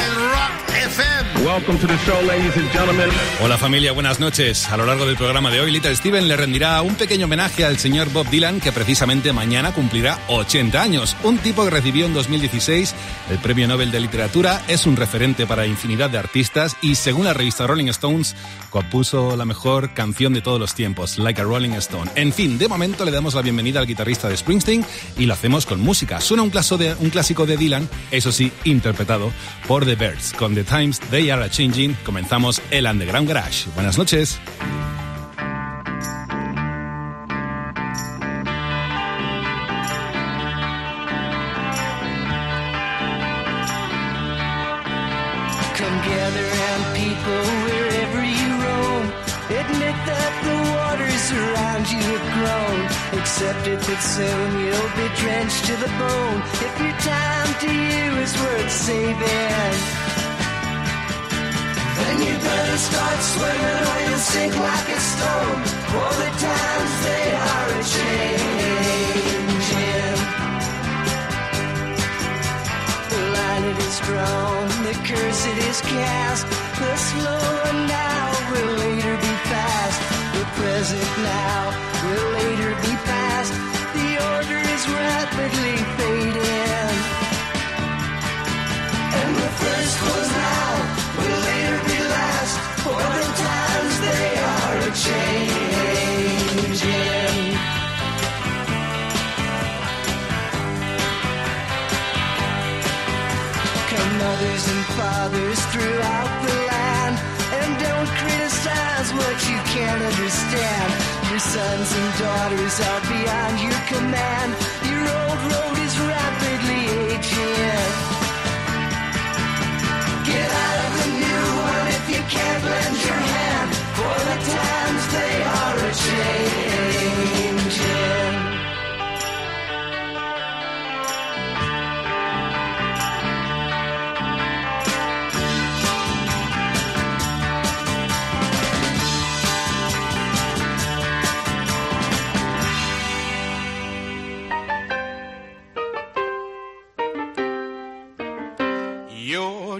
and Rock FM. Welcome to the show, ladies and gentlemen. Hola familia, buenas noches. A lo largo del programa de hoy, Little Steven le rendirá un pequeño homenaje al señor Bob Dylan, que precisamente mañana cumplirá 80 años. Un tipo que recibió en 2016 el Premio Nobel de Literatura, es un referente para infinidad de artistas y, según la revista Rolling Stones, compuso la mejor canción de todos los tiempos, Like a Rolling Stone. En fin, de momento le damos la bienvenida al guitarrista de Springsteen y lo hacemos con música. Suena un, clásico de, un clásico de Dylan, eso sí, interpretado por The Birds. Con The Times They Are Changing, comenzamos el Underground Garage. Buenas noches. Admit that the waters around you have grown. Accept if that soon you'll be drenched to the bone. If your time to you is worth saving, then you better start swimming or you'll sink like a stone. For the times they are a changing. The line it is drawn, the curse it is cast. The slower now will later be fast. The present now and fathers throughout the land. And don't criticize what you can't understand. Your sons and daughters are beyond your command. Your old road is rapidly aging. Get out of the new one if you can't lend your hand. For the times they are a changing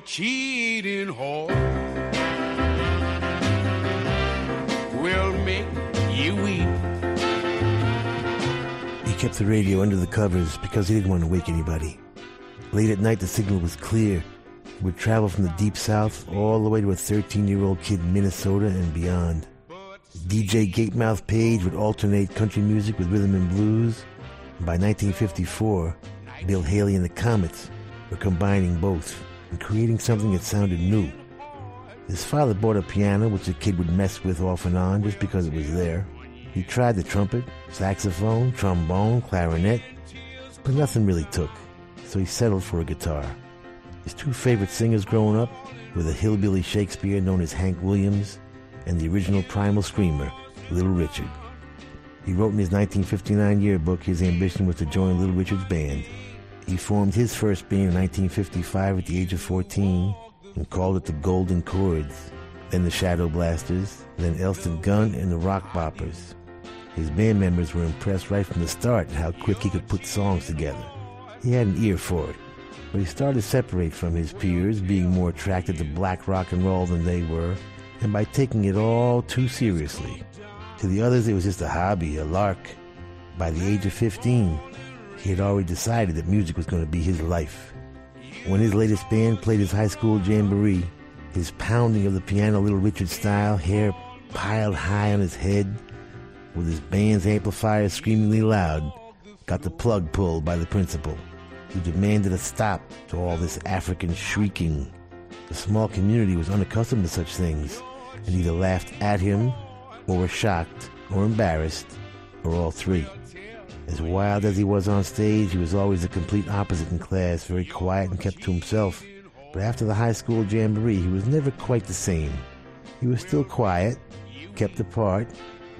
Cheating whore will make you weep. He kept the radio under the covers because he didn't want to wake anybody. Late at night, the signal was clear. It would travel from the deep south all the way to a 13 year old kid in Minnesota and beyond. DJ Gatemouth Page would alternate country music with rhythm and blues. By 1954, Bill Haley and the Comets were combining both and creating something that sounded new. His father bought a piano, which the kid would mess with off and on just because it was there. He tried the trumpet, saxophone, trombone, clarinet, but nothing really took, so he settled for a guitar. His two favorite singers growing up were the hillbilly Shakespeare known as Hank Williams and the original primal screamer, Little Richard. He wrote in his 1959 yearbook his ambition was to join Little Richard's band. He formed his first band in 1955 at the age of 14 and called it the Golden Chords, then the Shadow Blasters, then Elston Gunn and the Rock Boppers. His band members were impressed right from the start at how quick he could put songs together. He had an ear for it, but he started to separate from his peers, being more attracted to black rock and roll than they were, and by taking it all too seriously. To the others, it was just a hobby, a lark. By the age of 15, he had already decided that music was going to be his life. When his latest band played his high school jamboree, his pounding of the piano Little Richard style, hair piled high on his head, with his band's amplifier screamingly loud, got the plug pulled by the principal, who demanded a stop to all this African shrieking. The small community was unaccustomed to such things, and either laughed at him, or were shocked, or embarrassed, or all three. As wild as he was on stage, he was always the complete opposite in class, very quiet and kept to himself. But after the high school jamboree, he was never quite the same. He was still quiet, kept apart,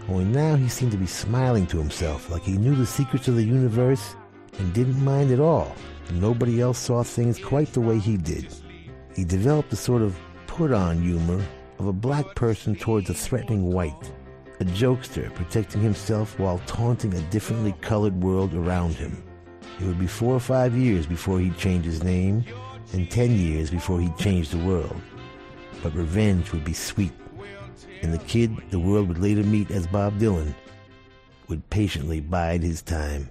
only now he seemed to be smiling to himself, like he knew the secrets of the universe and didn't mind at all. Nobody else saw things quite the way he did. He developed a sort of put on humor of a black person towards a threatening white, a jokester protecting himself while taunting a differently colored world around him. It would be four or five years before he'd change his name, and ten years before he'd change the world. But revenge would be sweet, and the kid the world would later meet as Bob Dylan would patiently bide his time.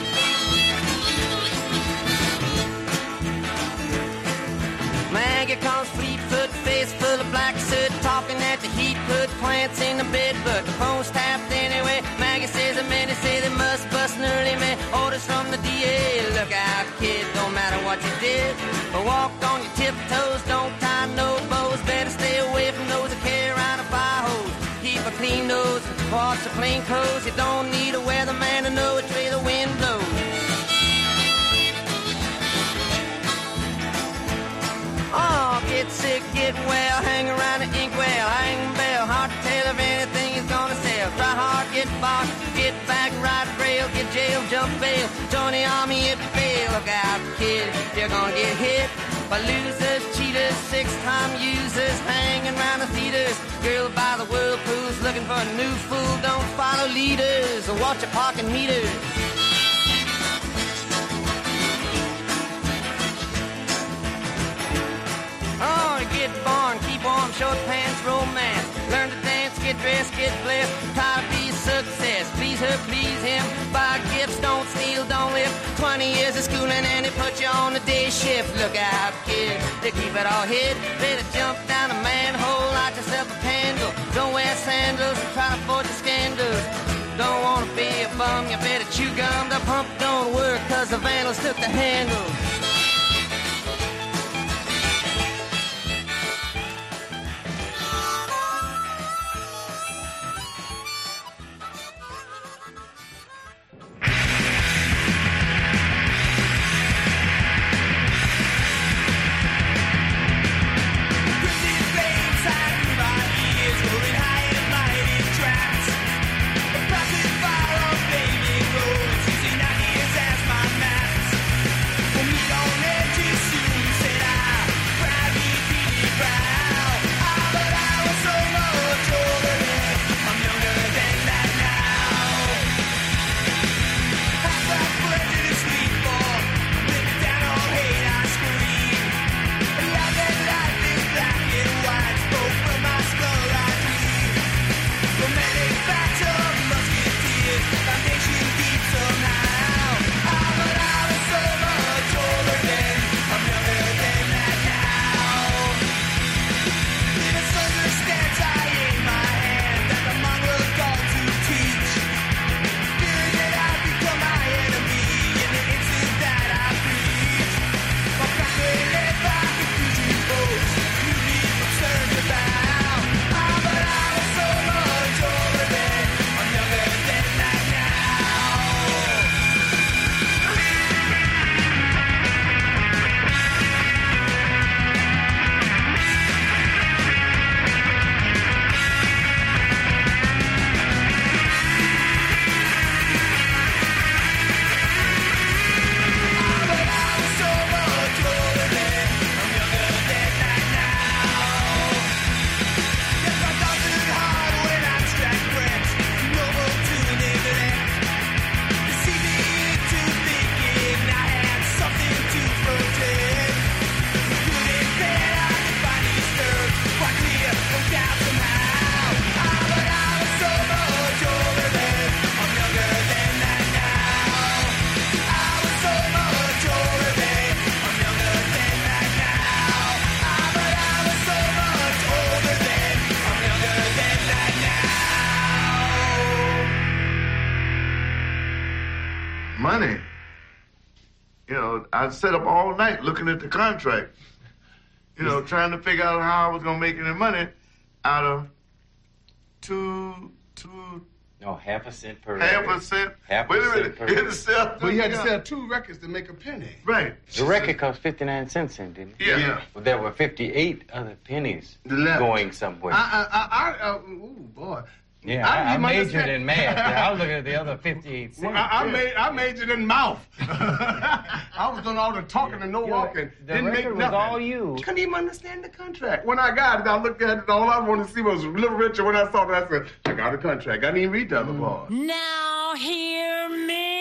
Maggie comes fleet-foot, face full of black soot, talking at the heat, put plants in the bed, but the phone's tapped anyway. Maggie says the men say they must bust an early man. Orders from the DA, look out, kid, don't matter what you did. But walk on your tiptoes, don't tie no bows, better stay away from those that carry around a fire hose. Keep a clean nose, wash your plain clothes, you don't need a weatherman to know which way the wind jump bail, join the army if you fail. Look out, kid, you're gonna get hit by losers, cheaters, six-time users, hanging around the theaters. Girl by the whirlpools, looking for a new fool. Don't follow leaders or watch your parking meters. Oh, get born, keep warm, short pants, romance. Learn to dance, get dressed, get blessed. Try to. Please him. Buy gifts, don't steal, don't live. 20 years of schooling and they put you on the day shift. Look out, kid, they keep it all hid. Better jump down a manhole, light yourself a candle. Don't wear sandals and try to the scandals. Don't wanna be a bum, you better chew gum. The pump don't work cause the vandals took the handle. sat up all night looking at the contract, you know, trying to figure out how I was going to make any money out of two, two. No, half a cent per half record. a cent. Half a, cent. Per sell you had to sell two records to make a penny. Right. The record cost 59 cents, in, didn't it? Yeah. yeah. Well, there were 58 other pennies 11. going somewhere. I, I, I, I, uh, boy. Yeah, I, I, I majored in math. I was looking at the other 58 cents. Well, I, I, made, I majored in mouth. I was doing all the talking yeah. and no walking. The Didn't make nothing. was all you. Couldn't even understand the contract. When I got it, I looked at it. All I wanted to see was a Little richer. When I saw it, I said, I got a contract. I didn't even read the other hmm. part. Now hear me.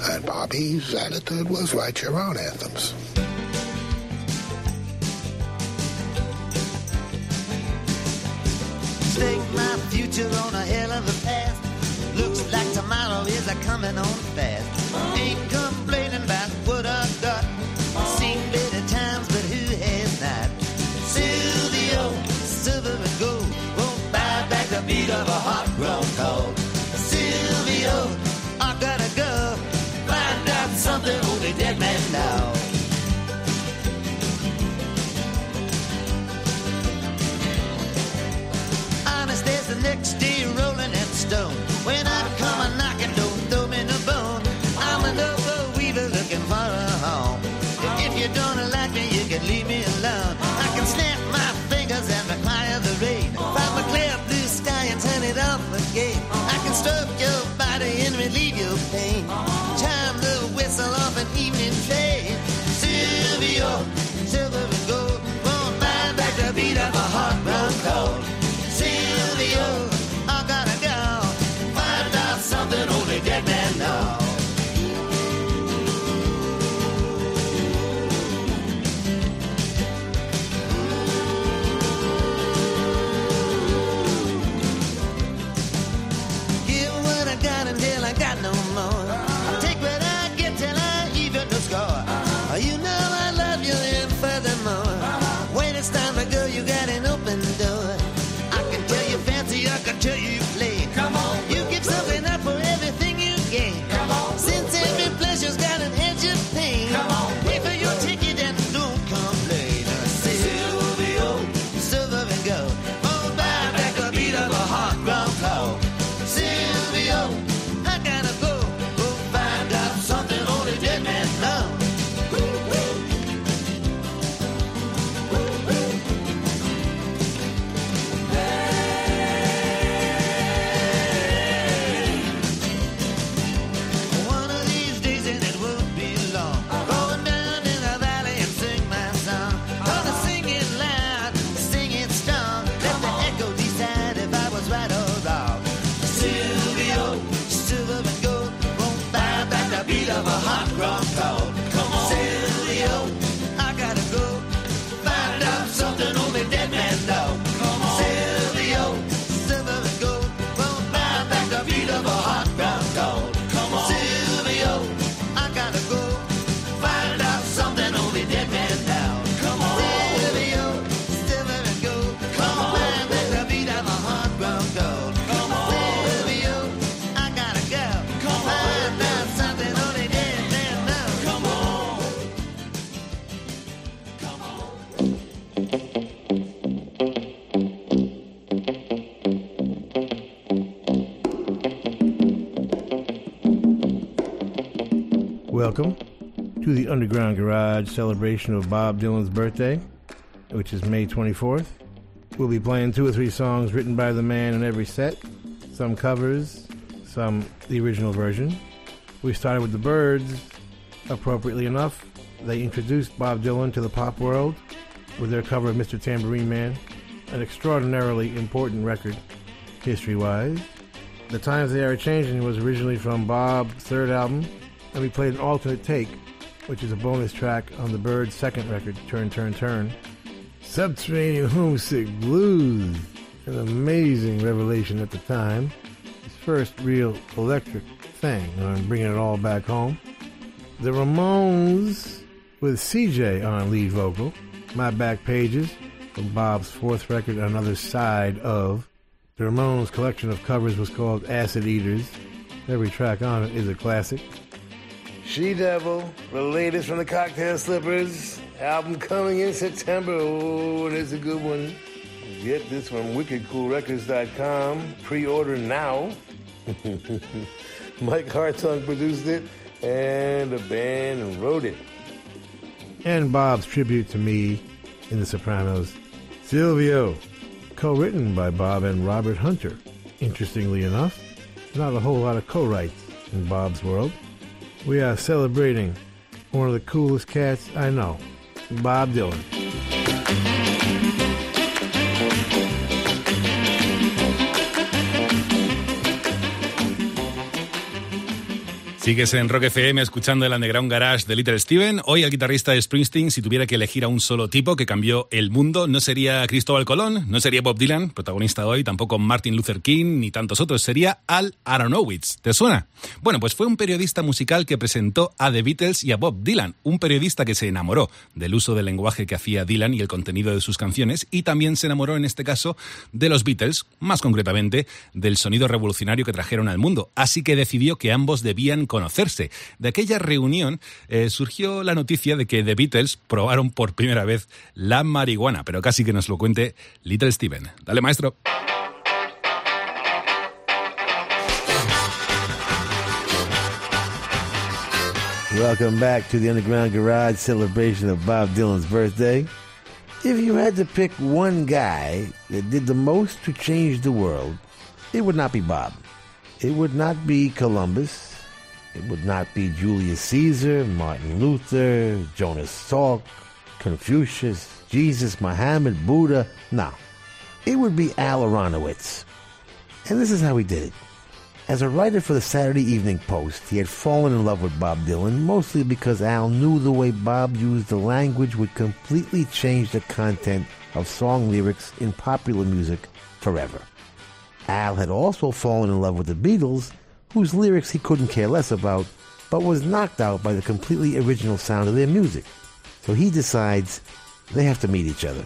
And Bobby's attitude was write your own anthems. Stake my future on a hill of the past. Looks like tomorrow is a coming on fast. Ain't come next day. Celebration of Bob Dylan's birthday, which is May 24th. We'll be playing two or three songs written by the man in every set, some covers, some the original version. We started with the Byrds, appropriately enough. They introduced Bob Dylan to the pop world with their cover of Mr. Tambourine Man, an extraordinarily important record, history wise. The Times They Are Changing was originally from Bob's third album, and we played an alternate take, which is a bonus track on the Byrds' second record, Turn, Turn, Turn. Subterranean Homesick Blues, an amazing revelation at the time. His first real electric thing on bringing it all back home. The Ramones with CJ on lead vocal. My Back Pages from Bob's fourth record, Another Side of. The Ramones collection of covers was called Acid Eaters. Every track on it is a classic. She Devil, the latest from the Cocktail Slippers. Album coming in September. Oh, it's a good one. Get this from wickedcoolrecords.com. Pre-order now. Mike Hartung produced it, and the band wrote it. And Bob's tribute to me in The Sopranos, Silvio, co-written by Bob and Robert Hunter. Interestingly enough, not a whole lot of co-writes in Bob's world. We are celebrating one of the coolest cats I know, Bob Dylan. Sigues en Rock FM escuchando el Underground Garage de Little Steven. Hoy el guitarrista de Springsteen, si tuviera que elegir a un solo tipo que cambió el mundo, no sería Cristóbal Colón, no sería Bob Dylan, protagonista hoy, tampoco Martin Luther King ni tantos otros, sería Al Aronowitz. ¿Te suena? Bueno, pues fue un periodista musical que presentó a The Beatles y a Bob Dylan, un periodista que se enamoró del uso del lenguaje que hacía Dylan y el contenido de sus canciones y también se enamoró en este caso de los Beatles, más concretamente del sonido revolucionario que trajeron al mundo, así que decidió que ambos debían De aquella reunión eh, surgió la noticia de que The Beatles probaron por primera vez la marihuana, pero casi que nos lo cuente Little Steven. Dale, maestro. Welcome back to the Underground Garage celebration of Bob Dylan's birthday. If you had to pick one guy that did the most to change the world, it would not be Bob. It would not be Columbus. It would not be Julius Caesar, Martin Luther, Jonas Salk, Confucius, Jesus, Muhammad, Buddha. No. It would be Al Aronowitz. And this is how he did it. As a writer for the Saturday Evening Post, he had fallen in love with Bob Dylan, mostly because Al knew the way Bob used the language would completely change the content of song lyrics in popular music forever. Al had also fallen in love with the Beatles, whose lyrics he couldn't care less about, but was knocked out by the completely original sound of their music. So he decides they have to meet each other.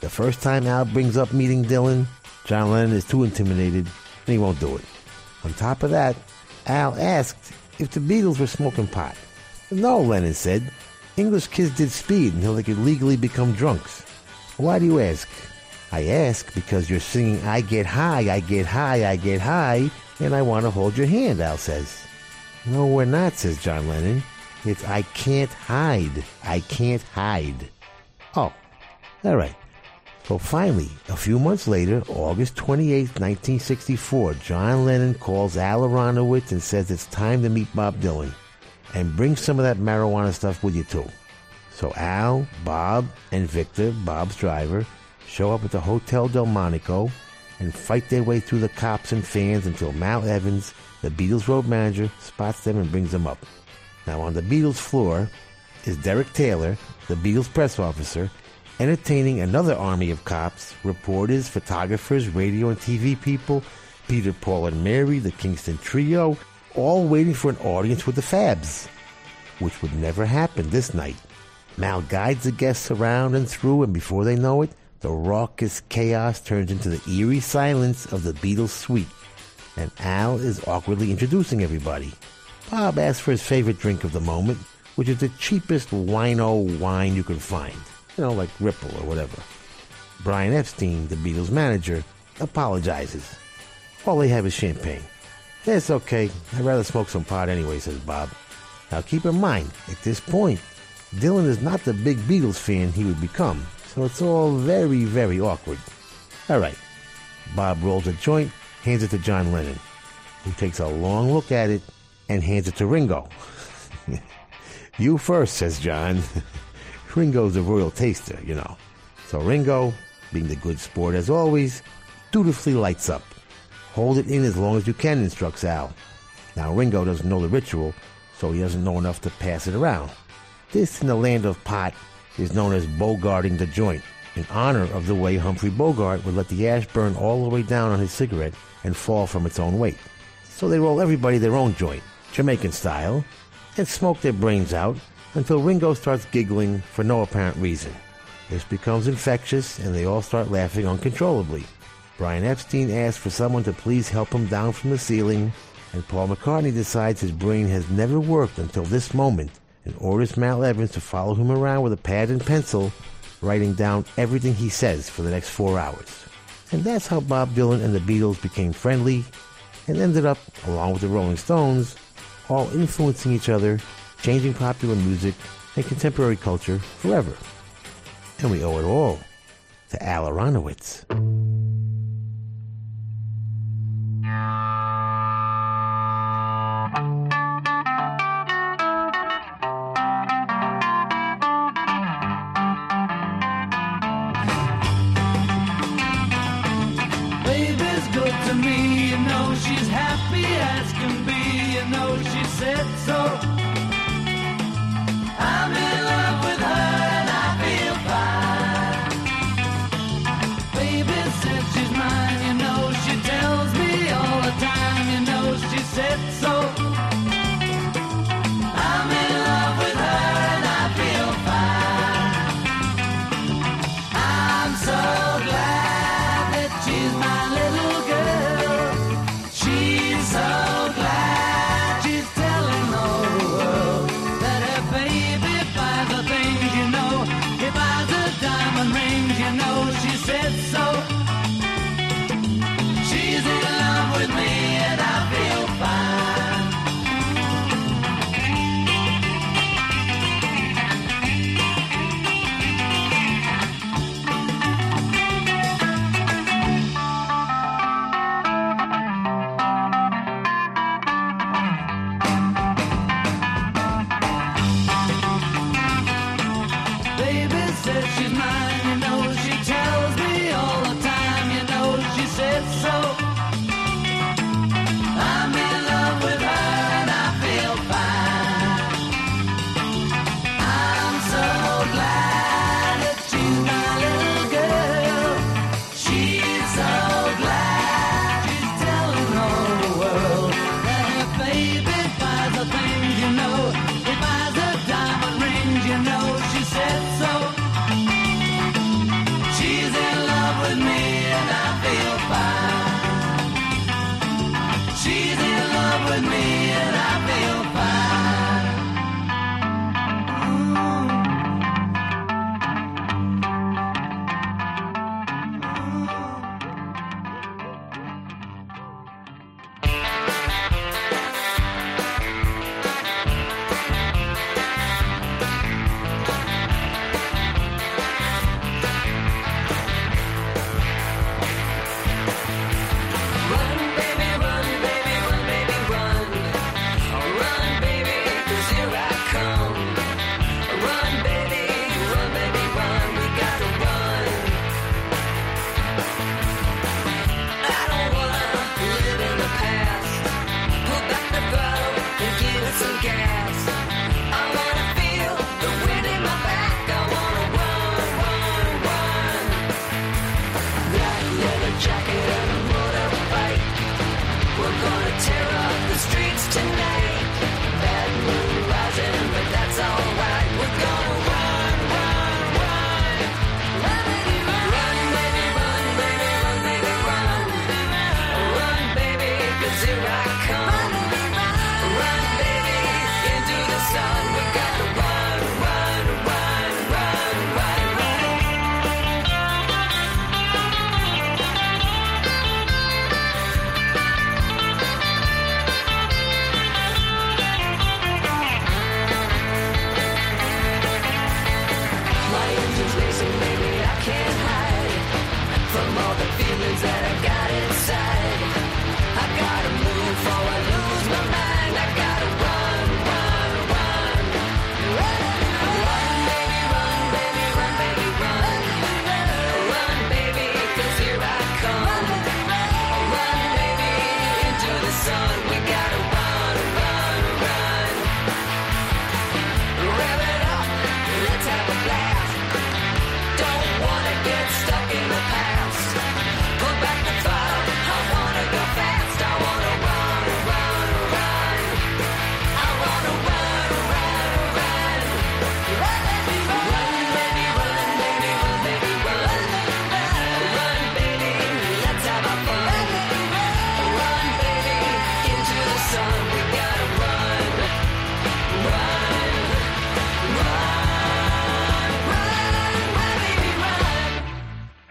The first time Al brings up meeting Dylan, John Lennon is too intimidated and he won't do it. On top of that, Al asked if the Beatles were smoking pot. No, Lennon said. English kids did speed until they could legally become drunks. Why do you ask? I ask because you're singing I Get High, I Get High, I Get High, and I want to hold your hand, Al says. No, we're not, says John Lennon. It's I can't hide. I can't hide. Oh, all right. So finally, a few months later, August 28, 1964, John Lennon calls Al Aronowitz and says it's time to meet Bob Dylan. And bring some of that marijuana stuff with you too. So Al, Bob, and Victor, Bob's driver, show up at the Hotel Delmonico and fight their way through the cops and fans until Mal Evans, the Beatles road manager, spots them and brings them up. Now on the Beatles floor is Derek Taylor, the Beatles press officer, entertaining another army of cops, reporters, photographers, radio and TV people, Peter, Paul, and Mary, the Kingston Trio, all waiting for an audience with the Fabs, which would never happen this night. Mal guides the guests around and through, and before they know it, the raucous chaos turns into the eerie silence of the Beatles suite, and Al is awkwardly introducing everybody. Bob asks for his favorite drink of the moment, which is the cheapest wino wine you can find. You know, like Ripple or whatever. Brian Epstein, the Beatles manager, apologizes. All they have is champagne. It's okay. I'd rather smoke some pot anyway, says Bob. Now keep in mind, at this point, Dylan is not the big Beatles fan he would become, so it's all very, very awkward. Alright, Bob rolls a joint, hands it to John Lennon, who takes a long look at it and hands it to Ringo. you first, says John. Ringo's a royal taster, you know. So Ringo, being the good sport as always, dutifully lights up. Hold it in as long as you can, instructs Al. Now Ringo doesn't know the ritual, so he doesn't know enough to pass it around. This in the land of pot is known as bogarting the joint, in honor of the way Humphrey Bogart would let the ash burn all the way down on his cigarette and fall from its own weight. So they roll everybody their own joint, Jamaican style, and smoke their brains out until Ringo starts giggling for no apparent reason. This becomes infectious and they all start laughing uncontrollably. Brian Epstein asks for someone to please help him down from the ceiling, and Paul McCartney decides his brain has never worked until this moment and orders Mal Evans to follow him around with a pad and pencil, writing down everything he says for the next four hours. And that's how Bob Dylan and the Beatles became friendly and ended up, along with the Rolling Stones, all influencing each other, changing popular music and contemporary culture forever. And we owe it all to Al Aronowitz.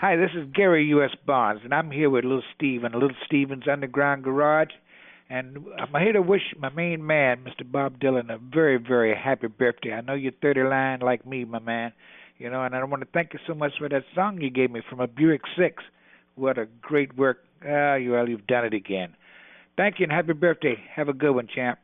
Hi, this is Gary U.S. Bonds, and I'm here with Little Steven, Little Steven's Underground Garage. And I'm here to wish my main man, Mr. Bob Dylan, a very, very happy birthday. I know you're thirty-nine like me, my man. You know, and I want to thank you so much for that song you gave me from a Buick 6. What a great work. Ah, well, you've done it again. Thank you and happy birthday. Have a good one, champ.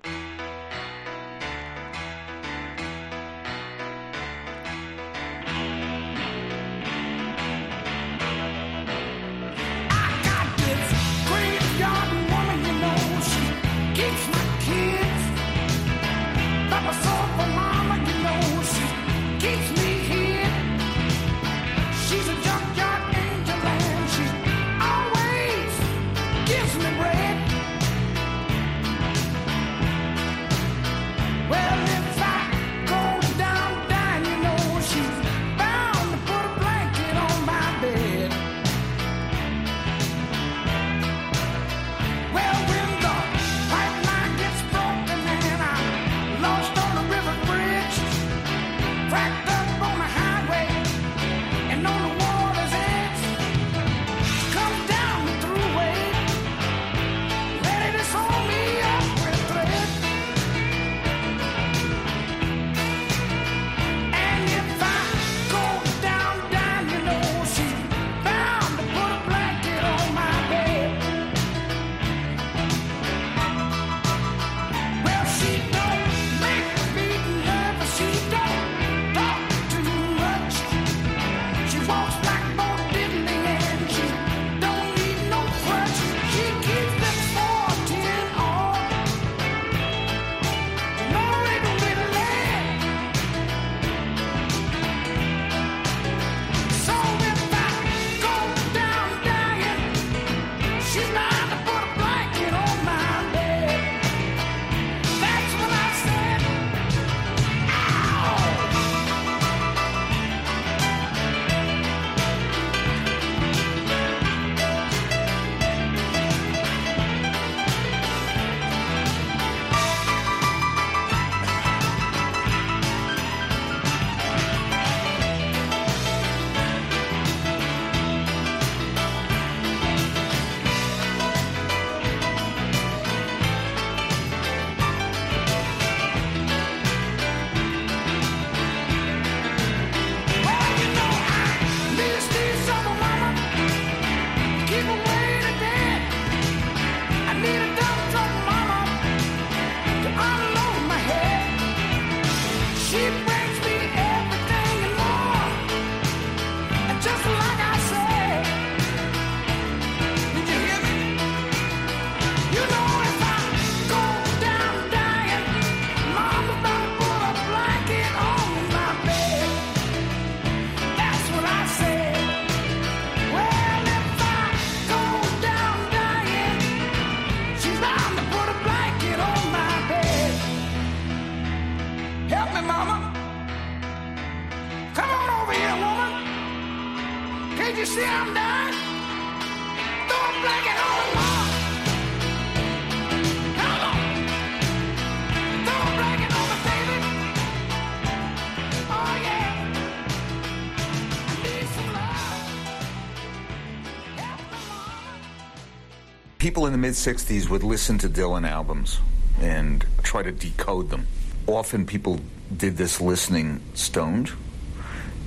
people in the mid 60s would listen to Dylan albums and try to decode them. Often people did this listening stoned,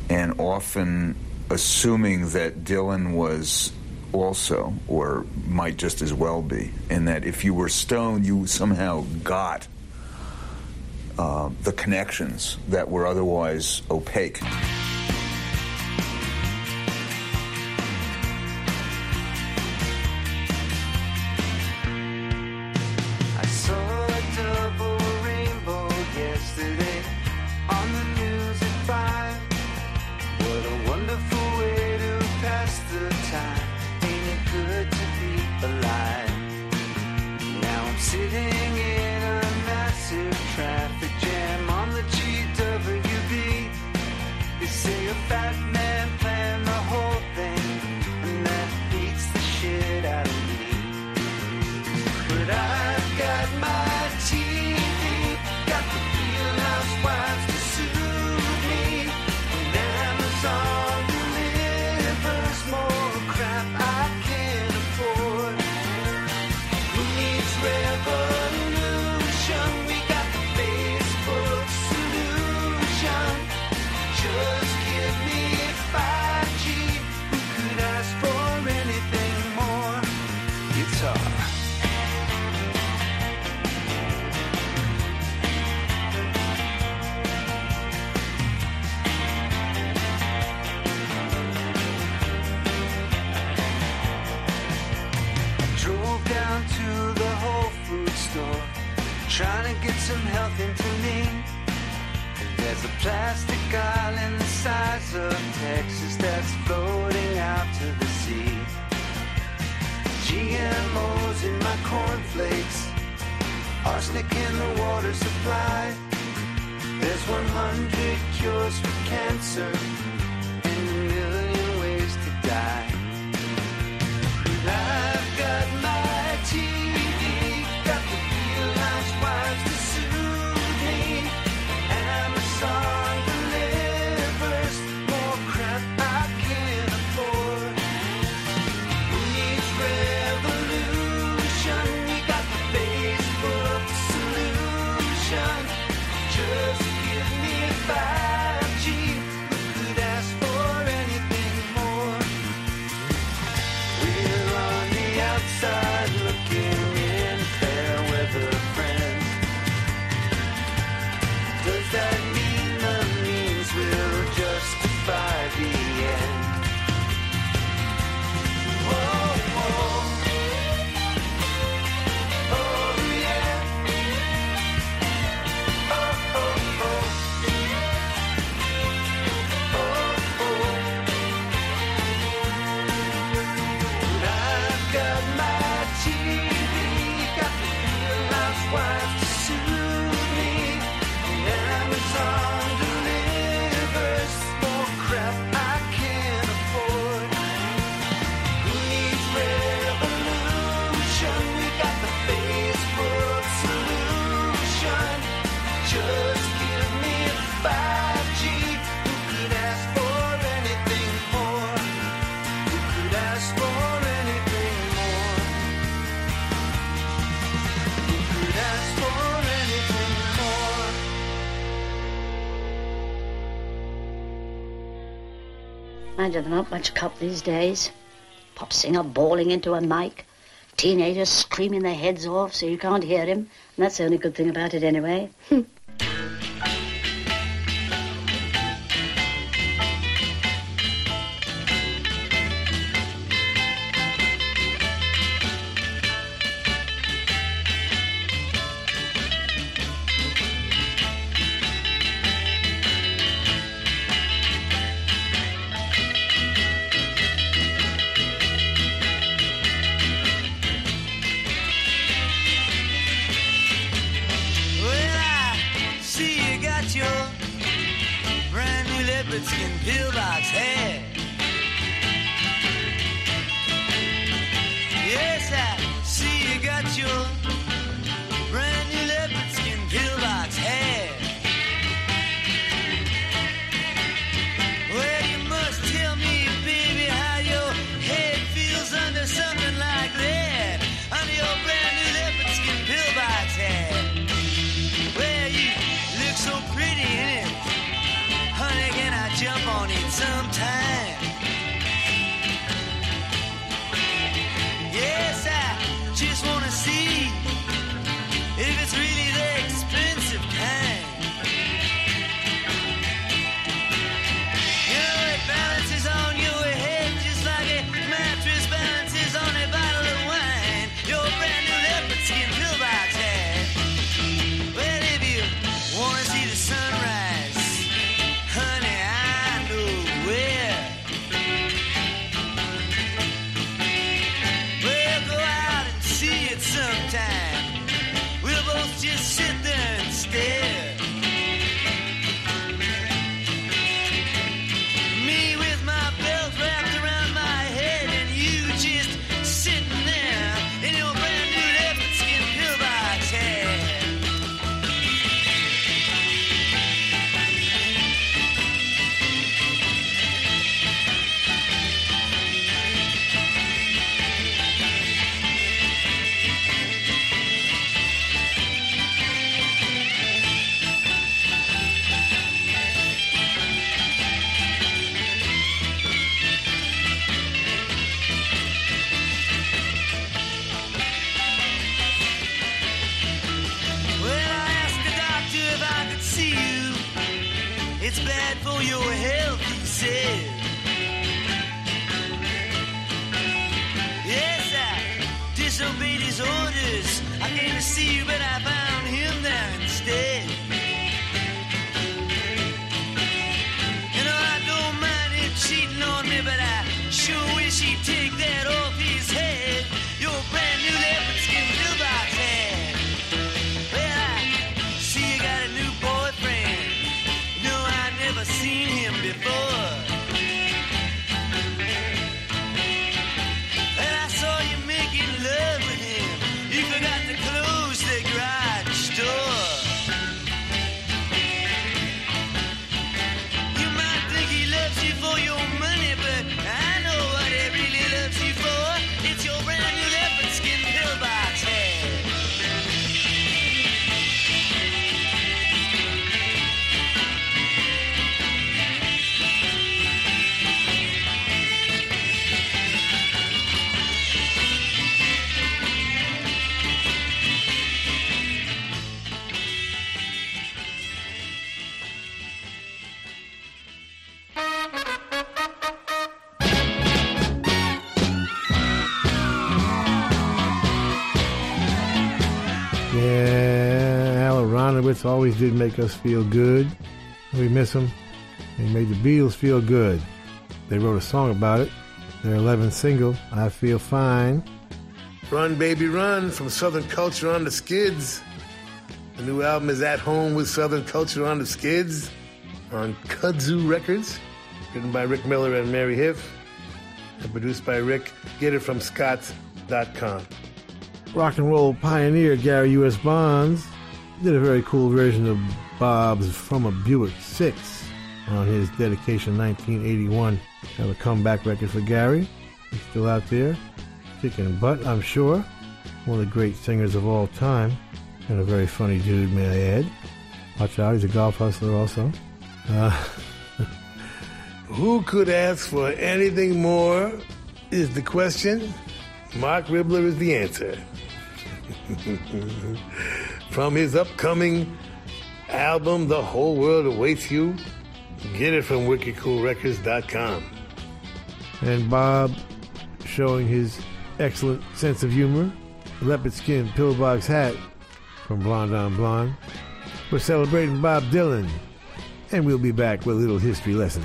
and often assuming that Dylan was also, or might just as well be, in that if you were stoned, you somehow got uh, the connections that were otherwise opaque. They're not much cut these days. Pop singer bawling into a mic. Teenagers screaming their heads off so you can't hear him. And that's the only good thing about it anyway. always did make us feel good. We miss him. He made the Beatles feel good. They wrote a song about it. Their 11th single, I Feel Fine. Run, Baby Run from Southern Culture on the Skids. The new album is At Home with Southern Culture on the Skids on Kudzu Records. Written by Rick Miller and Mary Huff. And produced by Rick. Get it from Scott.com. Rock and roll pioneer Gary U.S. Bonds did a very cool version of Bob's From a Buick 6 on his dedication 1981. Have a comeback record for Gary. He's still out there, kicking butt, I'm sure. One of the great singers of all time. And a very funny dude, may I add. Watch out, he's a golf hustler also. Uh, who could ask for anything more is the question. Marc Ribler is the answer. From his upcoming album, The Whole World Awaits You, get it from wickedcoolrecords.com. And Bob showing his excellent sense of humor, leopard skin pillbox hat from Blonde on Blonde. We're celebrating Bob Dylan, and we'll be back with a little history lesson.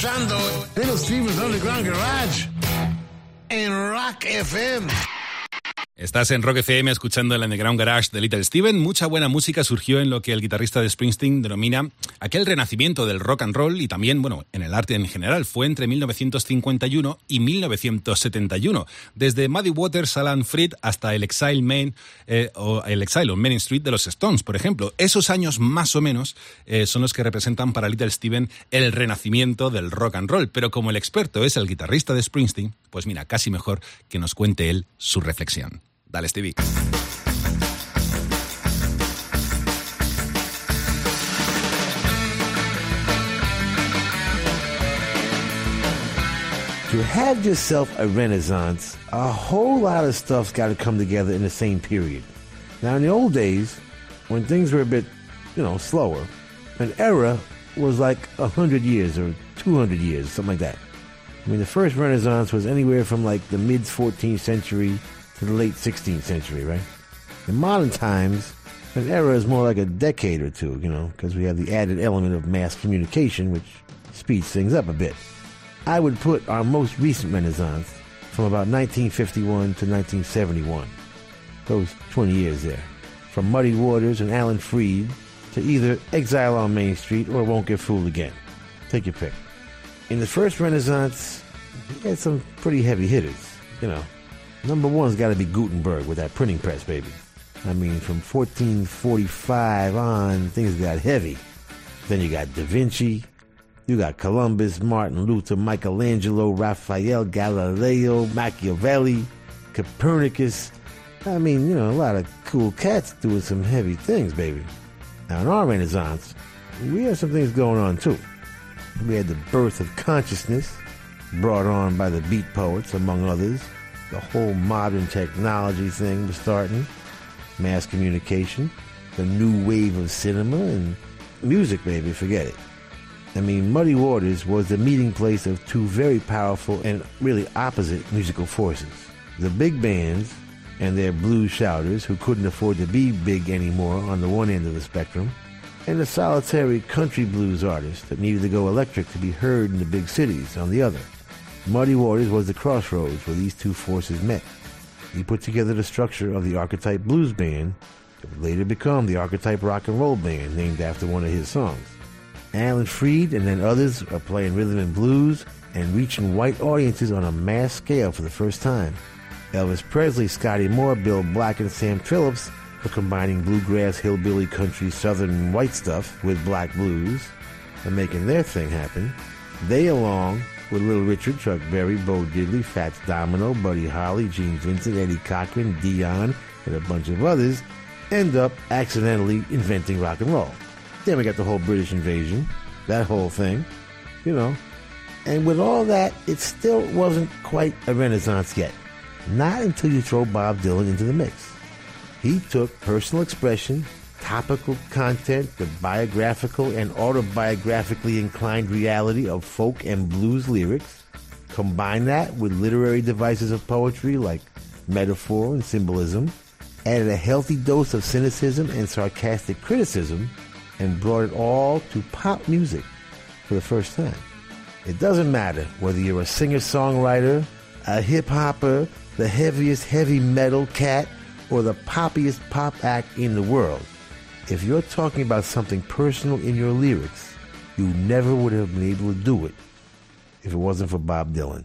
Escuchando Little Steven's Underground Garage en Rock FM. Estás en Rock FM escuchando el Underground Garage de Little Steven. Mucha buena música surgió en lo que el guitarrista de Springsteen denomina aquel renacimiento del rock and roll y también, bueno, en el arte en general. Fue entre 1951 y 1971. Desde Muddy Waters, Alan Freed hasta el Exile Main eh, o el Exile on Main Street de los Stones, por ejemplo. Esos años más o menos eh, son los que representan para Little Steven el renacimiento del rock and roll. Pero como el experto es el guitarrista de Springsteen, pues mira, casi mejor que nos cuente él su reflexión. Dale, Stevie. To have yourself a renaissance, a whole lot of stuff's got to come together in the same period. Now, in the old days, when things were a bit, you know, slower, an era was like a hundred years or two hundred years, something like that. I mean, the first Renaissance was anywhere from like the mid 14th century to the late 16th century, right? In modern times, an era is more like a decade or two, you know, because we have the added element of mass communication, which speeds things up a bit. I would put our most recent Renaissance from about 1951 to 1971. Those 20 years there. From Muddy Waters and Alan Freed to either Exile on Main Street or Won't Get Fooled Again. Take your pick. In the first Renaissance, we had some pretty heavy hitters, you know. Number one's got to be Gutenberg with that printing press, baby. I mean, from 1445 on, things got heavy. Then you got Da Vinci, you got Columbus, Martin Luther, Michelangelo, Raphael, Galileo, Machiavelli, Copernicus. I mean, you know, a lot of cool cats doing some heavy things, baby. Now, in our Renaissance, we had some things going on too. We had the birth of consciousness, brought on by the beat poets, among others. The whole modern technology thing was starting, mass communication, the new wave of cinema, and music, baby, forget it. I mean, Muddy Waters was the meeting place of two very powerful and really opposite musical forces. The big bands and their blues shouters who couldn't afford to be big anymore on the one end of the spectrum, and the solitary country blues artists that needed to go electric to be heard in the big cities on the other. Muddy Waters was the crossroads where these two forces met. He put together the structure of the Archetype Blues Band that would later become the Archetype Rock and Roll Band, named after one of his songs. Alan Freed and then others are playing rhythm and blues and reaching white audiences on a mass scale for the first time. Elvis Presley, Scotty Moore, Bill Black, and Sam Phillips were combining bluegrass, hillbilly, country, southern white stuff with black blues and making their thing happen. They, along with Little Richard, Chuck Berry, Bo Diddley, Fats Domino, Buddy Holly, Gene Vincent, Eddie Cochran, Dion, and a bunch of others, end up accidentally inventing rock and roll. Then we got the whole British invasion, that whole thing, you know. And with all that, it still wasn't quite a renaissance yet. Not until you throw Bob Dylan into the mix. He took personal expression, topical content, the biographical and autobiographically inclined reality of folk and blues lyrics, combined that with literary devices of poetry like metaphor and symbolism, added a healthy dose of cynicism and sarcastic criticism, and brought it all to pop music for the first time. It doesn't matter whether you're a singer songwriter, a hip hopper, the heaviest heavy metal cat, or the poppiest pop act in the world. If you're talking about something personal in your lyrics, you never would have been able to do it if it wasn't for Bob Dylan.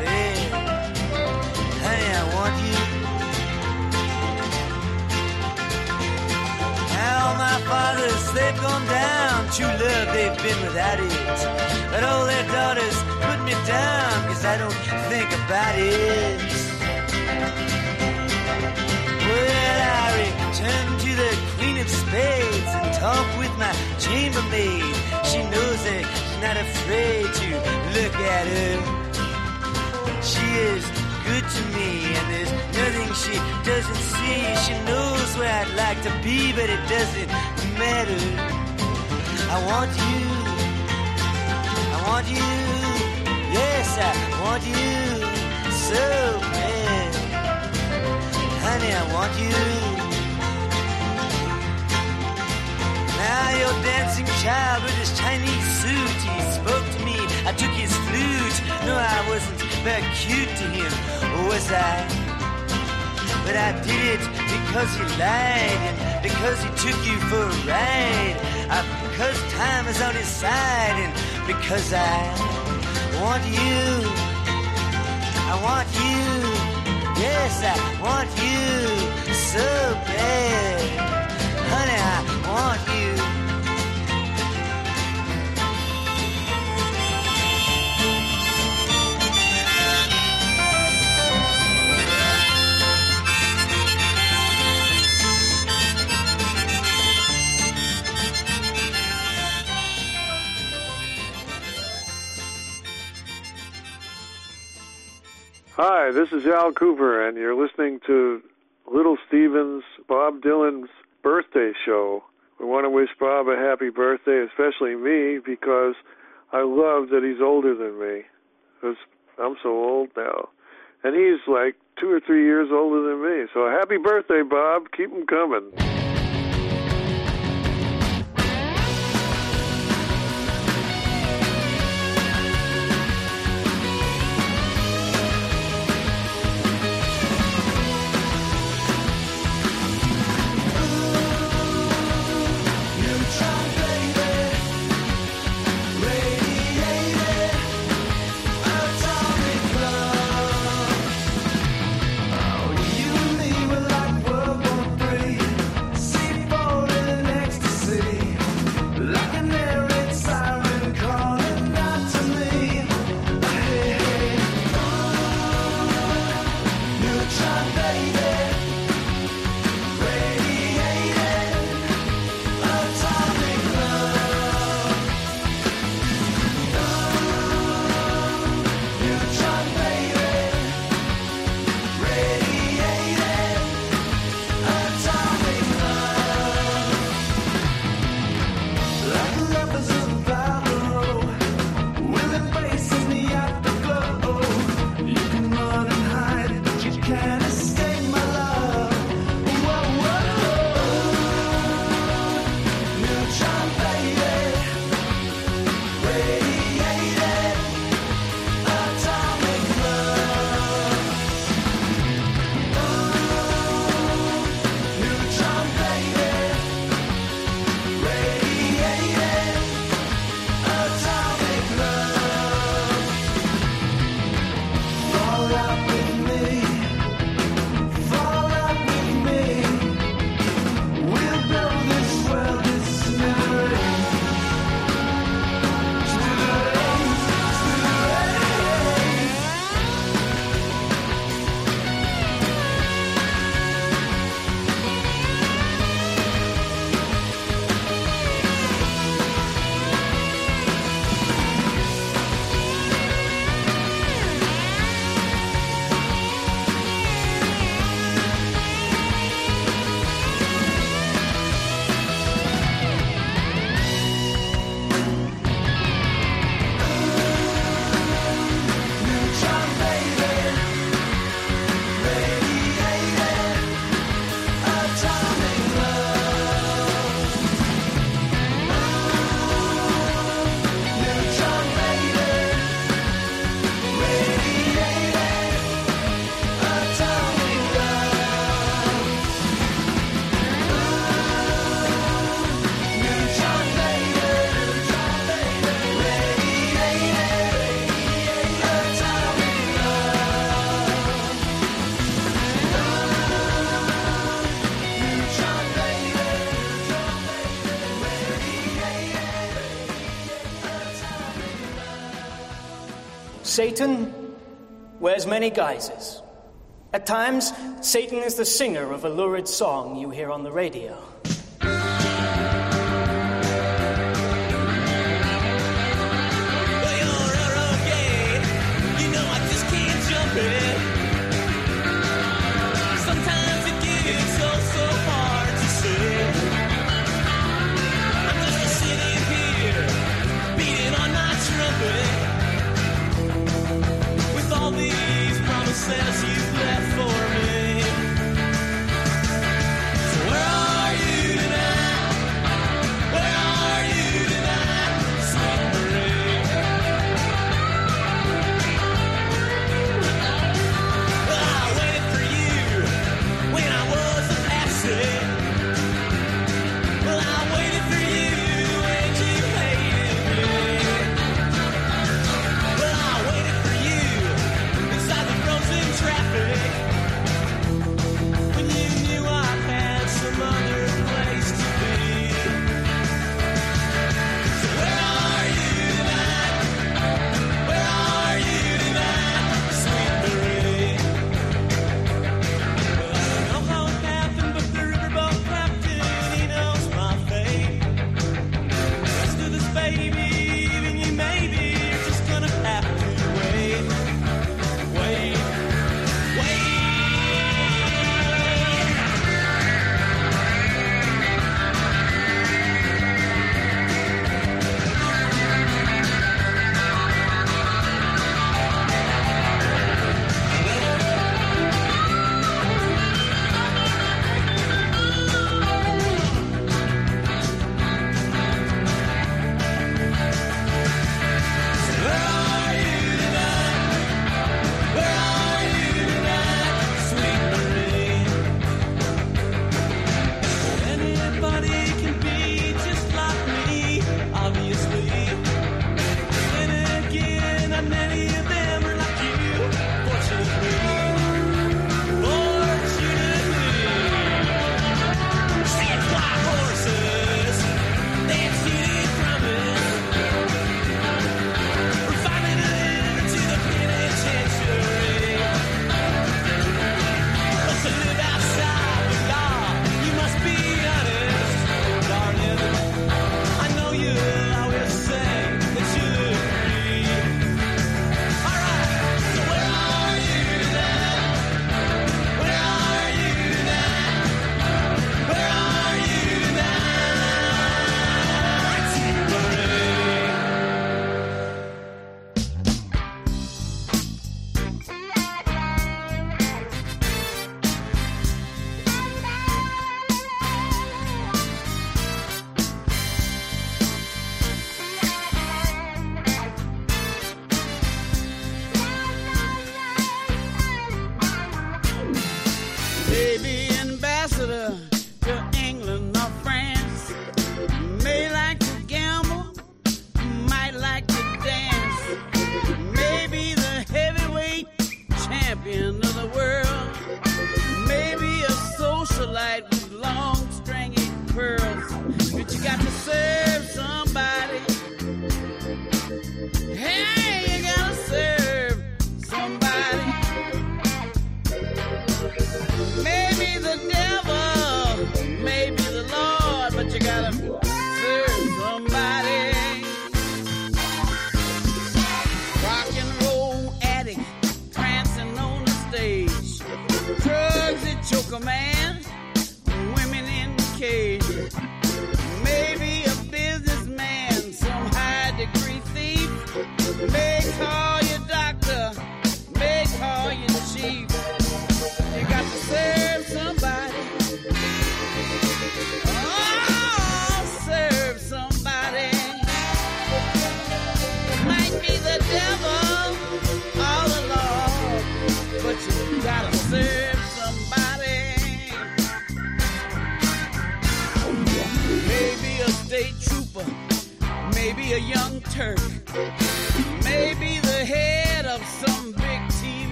Now my fathers, they've gone down. True love, they've been without it. But all their daughters put me down, cause I don't think about it. Well, I return to the Queen of Spades and talk with my chambermaid. She knows that she's not afraid to look at her. She is good to me, and there's nothing she doesn't see. She knows where I'd like to be, but it doesn't matter. I want you. I want you. Yes, I want you so bad. Honey, I want you. Now your dancing child with his Chinese suit, he spoke to me. I took his No, I wasn't very cute to him, was I? But I did it because he lied and because he took you for a ride. Uh, because time is on his side and because I want you. I want you. Yes, I want you so bad. Honey, I want you. Hi, this is Al Kooper, and you're listening to Little Steven's Bob Dylan's birthday show. We want to wish Bob a happy birthday, especially me, because I love that he's older than me. Because I'm so old now. And he's like two or three years older than me. So happy birthday, Bob. Keep 'em coming. Satan wears many guises. At times, Satan is the singer of a lurid song you hear on the radio. Well,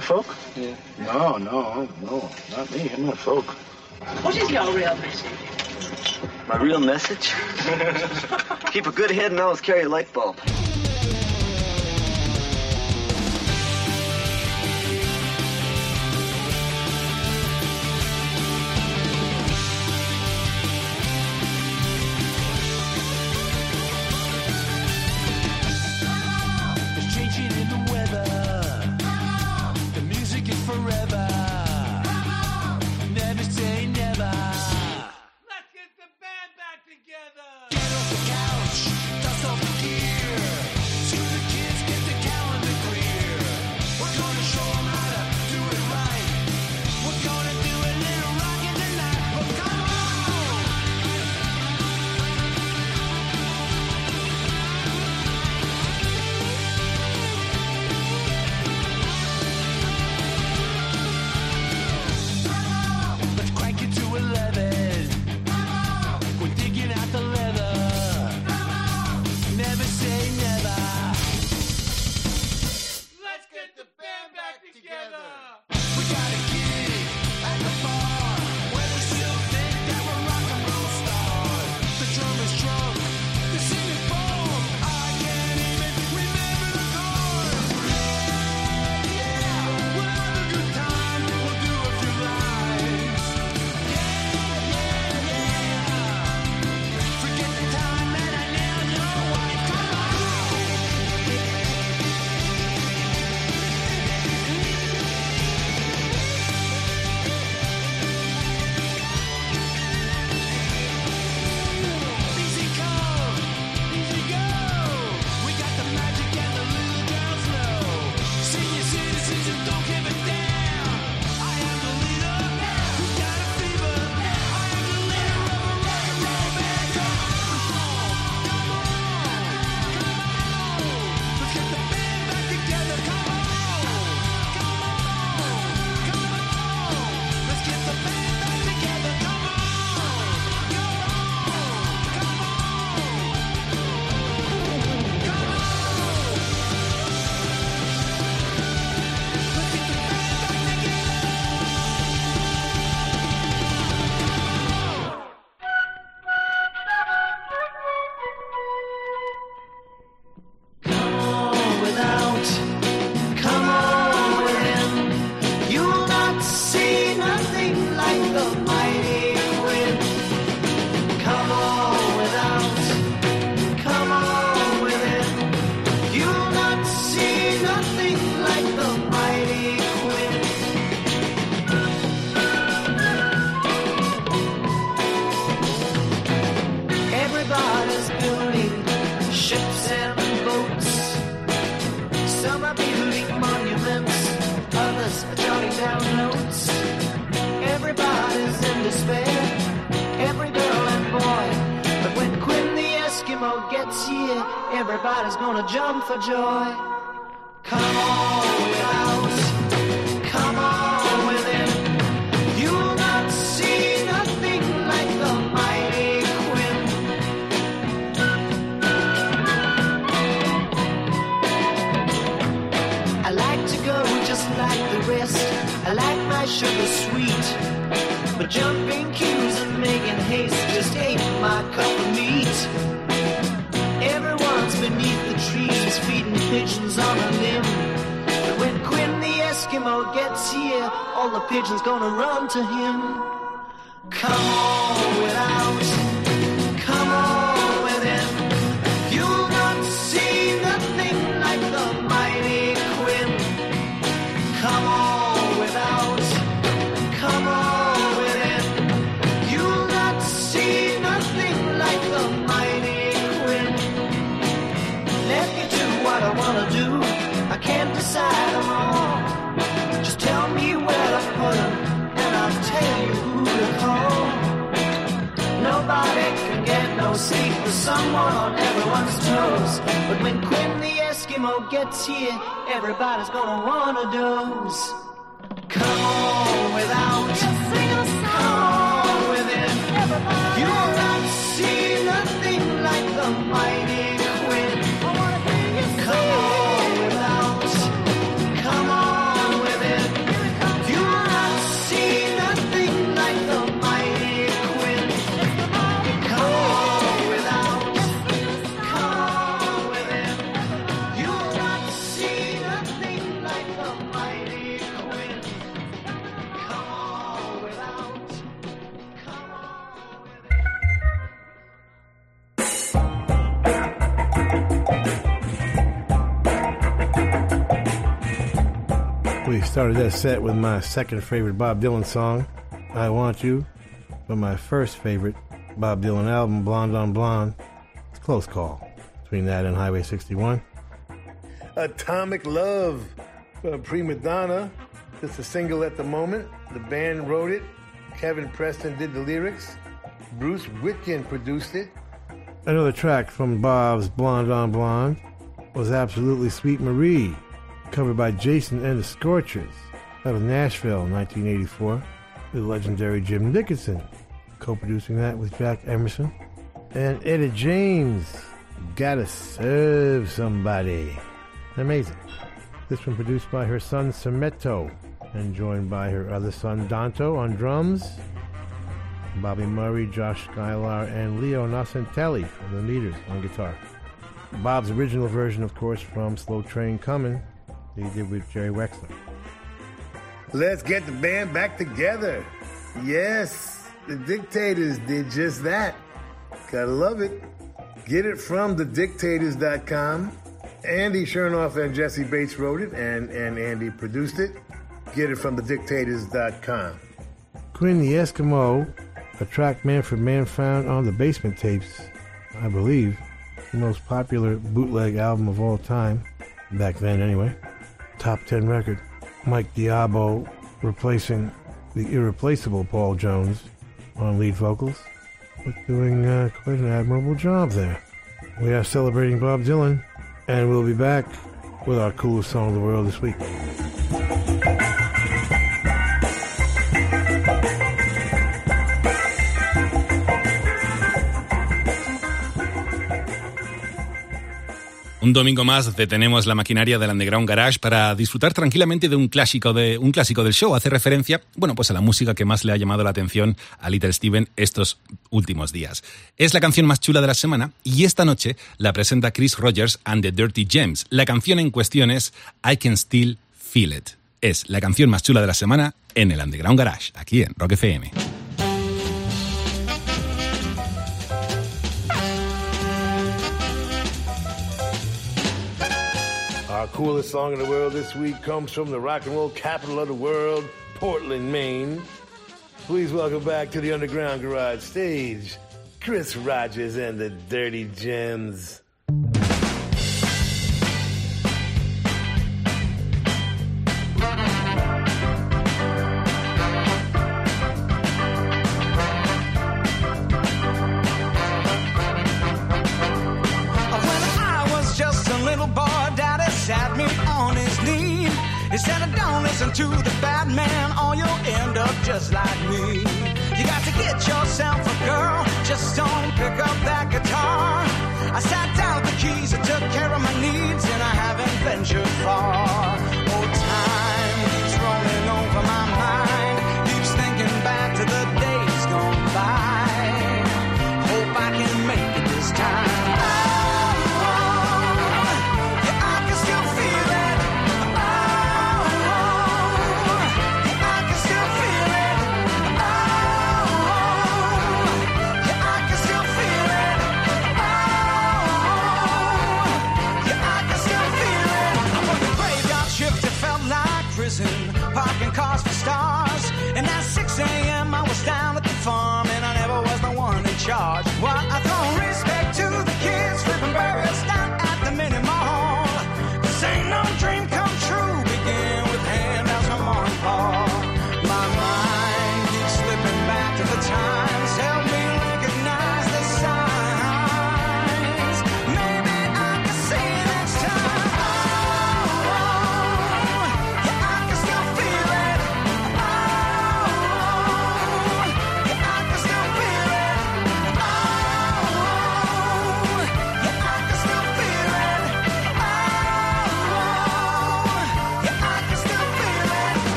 Folk? Yeah. No, no, no, not me. I'm not folk. What is your real message? My real message? Keep a good head and always carry a light bulb. cues and making haste just ate my cup of meat. Everyone's beneath the trees feeding pigeons on a limb. But when Quinn the Eskimo gets here, all the pigeons gonna run to him. Come on without. Someone on everyone's toes. But when Quinn the Eskimo gets here, everybody's gonna wanna doze. Come on without, come on within. You'll not see nothing like the mighty We started that set with my second favorite Bob Dylan song, I Want You, but my first favorite Bob Dylan album, Blonde on Blonde. It's a close call between that and Highway 61. Atomic Love from Prima Donna. Just a single at the moment. The band wrote it. Kevin Preston did the lyrics. Bruce Witkin produced it. Another track from Bob's Blonde on Blonde was Absolutely Sweet Marie, covered by Jason and the Scorchers out of Nashville in 1984 with legendary Jim Dickinson, co-producing that with Jack Emerson. And Etta James, Gotta Serve Somebody. Amazing. This one produced by her son Sametto and joined by her other son Donto on drums, Bobby Murray, Josh Sklair, and Leo Nocentelli from the Meters on guitar. Bob's original version, of course, from Slow Train Coming, he did with Jerry Wexler. Let's get the band back together. Yes, the Dictators did just that. Gotta love it. Get it from thedictators.com. Andy Shernoff and Jesse Bates wrote it, and, and Andy produced it. Get it from thedictators.com. Quinn the Eskimo, a track Manfred Mann found on the basement tapes, I believe, the most popular bootleg album of all time, back then anyway. Top 10 record. Mike d'Abo replacing the irreplaceable Paul Jones on lead vocals, but doing uh, quite an admirable job there. We are celebrating Bob Dylan, and we'll be back with our coolest song of the world this week. Un domingo más detenemos la maquinaria del Underground Garage para disfrutar tranquilamente de un clásico de un clásico del show. Hace referencia, bueno, pues a la música que más le ha llamado la atención a Little Steven estos últimos días. Es la canción más chula de la semana y esta noche la presenta Chris Rogers and the Dirty Gems. La canción en cuestión es I Can Still Feel It. Es la canción más chula de la semana en el Underground Garage, aquí en Rock FM. Our coolest song in the world this week comes from the rock and roll capital of the world, Portland, Maine. Please welcome back to the Underground Garage stage, Chris Rogers and the Dirty Gems.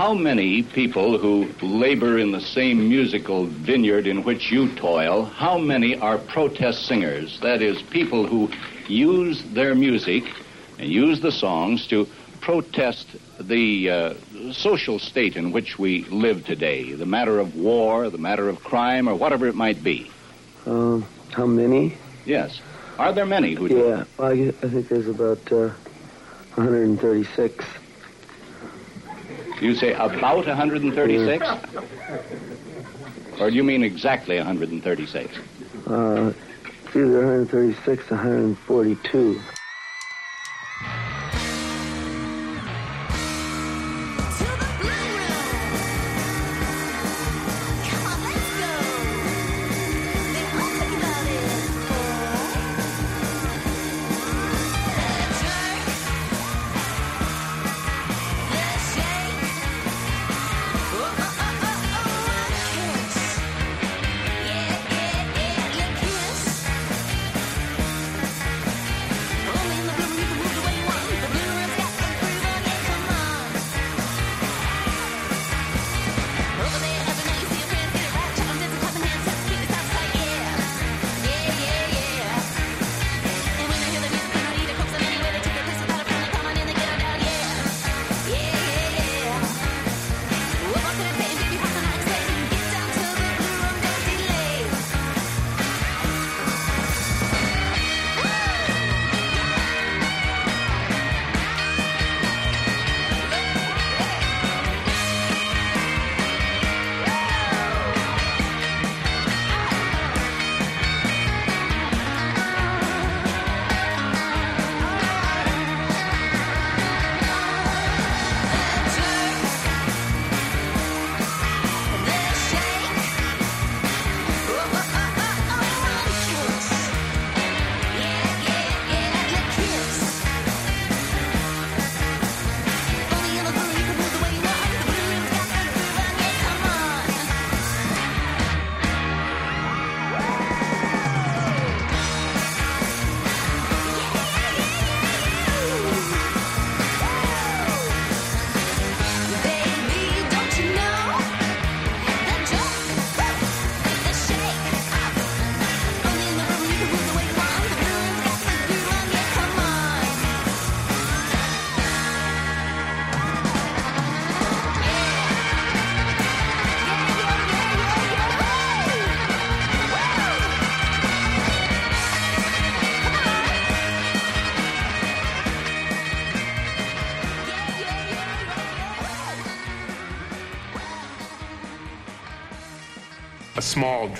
How many people who labor in the same musical vineyard in which you toil, how many are protest singers? That is, people who use their music and use the songs to protest the uh, social state in which we live today, the matter of war, the matter of crime, or whatever it might be. Um, how many? Yes. Are there many who do? Yeah, well, I, I think there's about uh, 136. You say about 136? Or do you mean exactly 136? Uh, it's either 136 or 142.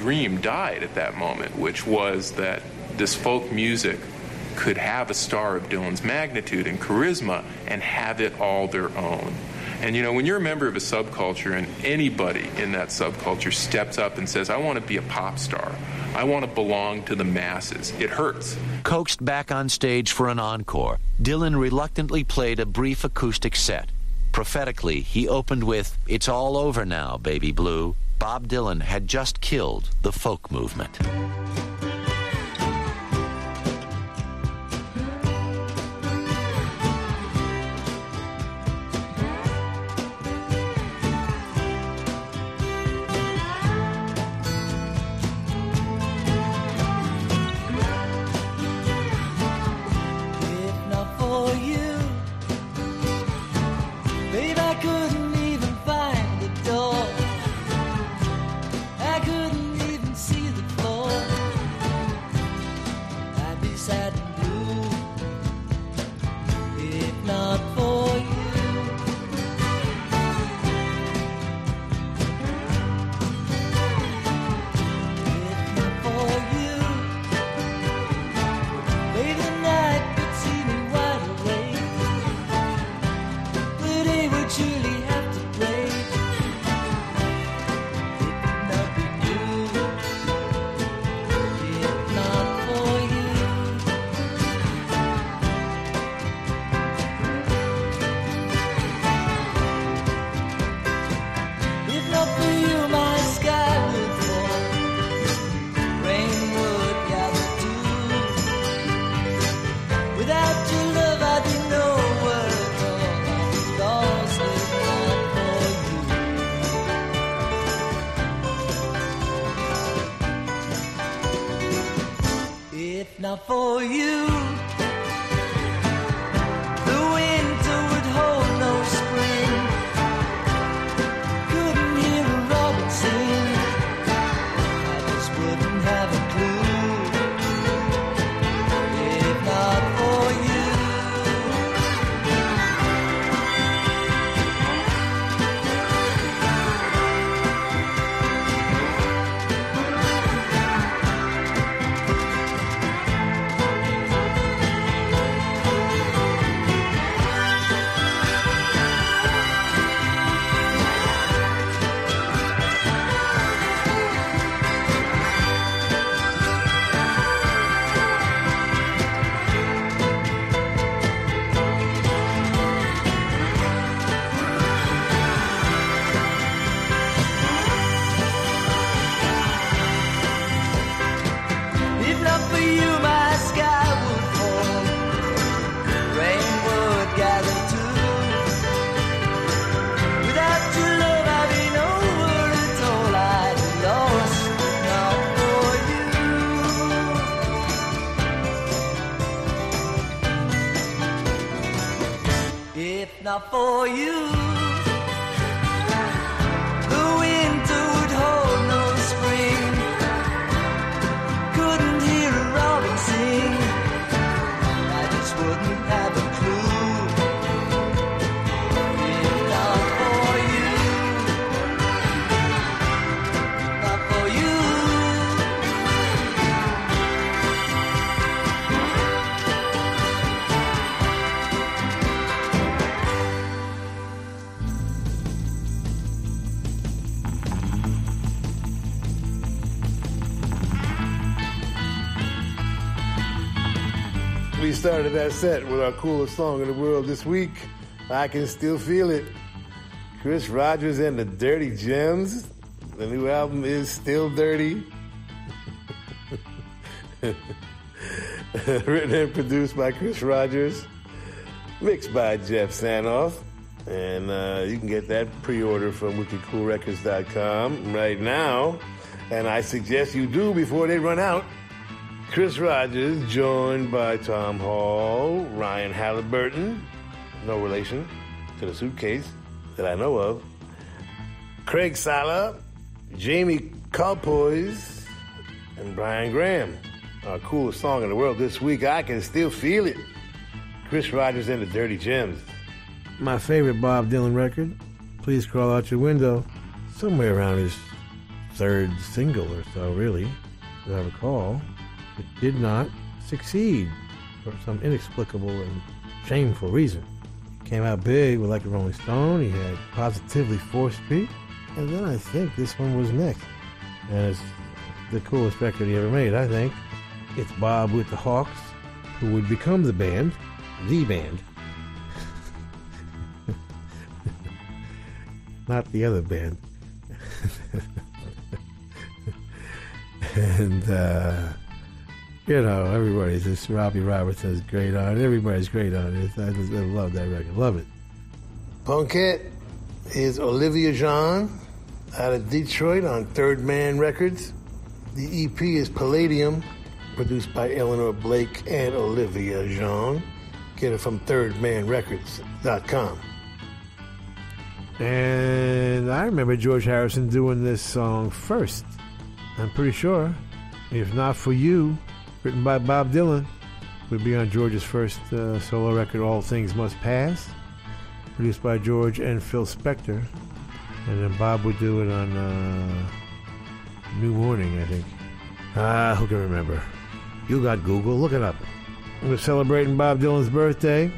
Dream died at that moment, which was that this folk music could have a star of Dylan's magnitude and charisma and have it all their own. And you know, when you're a member of a subculture and anybody in that subculture steps up and says, I want to be a pop star, I want to belong to the masses, it hurts. Coaxed back on stage for an encore, Dylan reluctantly played a brief acoustic set. Prophetically, he opened with, It's all over now, baby blue. Bob Dylan had just killed the folk movement. Started that set with our coolest song in the world this week. I can still feel it. Chris Rogers and the Dirty Gems. The new album is still dirty. Written and produced by Chris Rogers. Mixed by Jeff Sanoff. And uh, you can get that pre-order from wickedcoolrecords.com right now. And I suggest you do before they run out. Chris Rogers, joined by Tom Hall, Ryan Halliburton, no relation to the suitcase that I know of, Craig Sala, Jamie Calpoise, and Brian Graham. Our coolest song in the world this week, I Can Still Feel It. Chris Rogers and the Dirty Gems. My favorite Bob Dylan record, Please Crawl Out Your Window, somewhere around his third single or so, really, as I recall. Did not succeed for some inexplicable and shameful reason. Came out big with like a Rolling Stone. He had positively Fourth Street, and then I think this one was next. And it's the coolest record he ever made. I think it's Bob with the Hawks, who would become the band, the band, not the other band. and uh, you know, everybody's just Robbie Robertson's great on it. Everybody's great on it. I just I love that record. Love it. Punkette is Olivia Jean out of Detroit on Third Man Records. The EP is Palladium, produced by Eleanor Blake and Olivia Jean. Get it from thirdmanrecords.com. And I remember George Harrison doing this song first. I'm pretty sure. If not for you, written by Bob Dylan, would be on George's first uh, solo record, All Things Must Pass, produced by George and Phil Spector. And then Bob would do it on uh, New Morning, I think. Ah, who can remember? You got Google, look it up. We're celebrating Bob Dylan's birthday,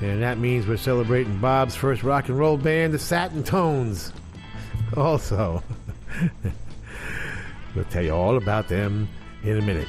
and that means we're celebrating Bob's first rock and roll band, the Satin Tones. Also, we'll tell you all about them in a minute.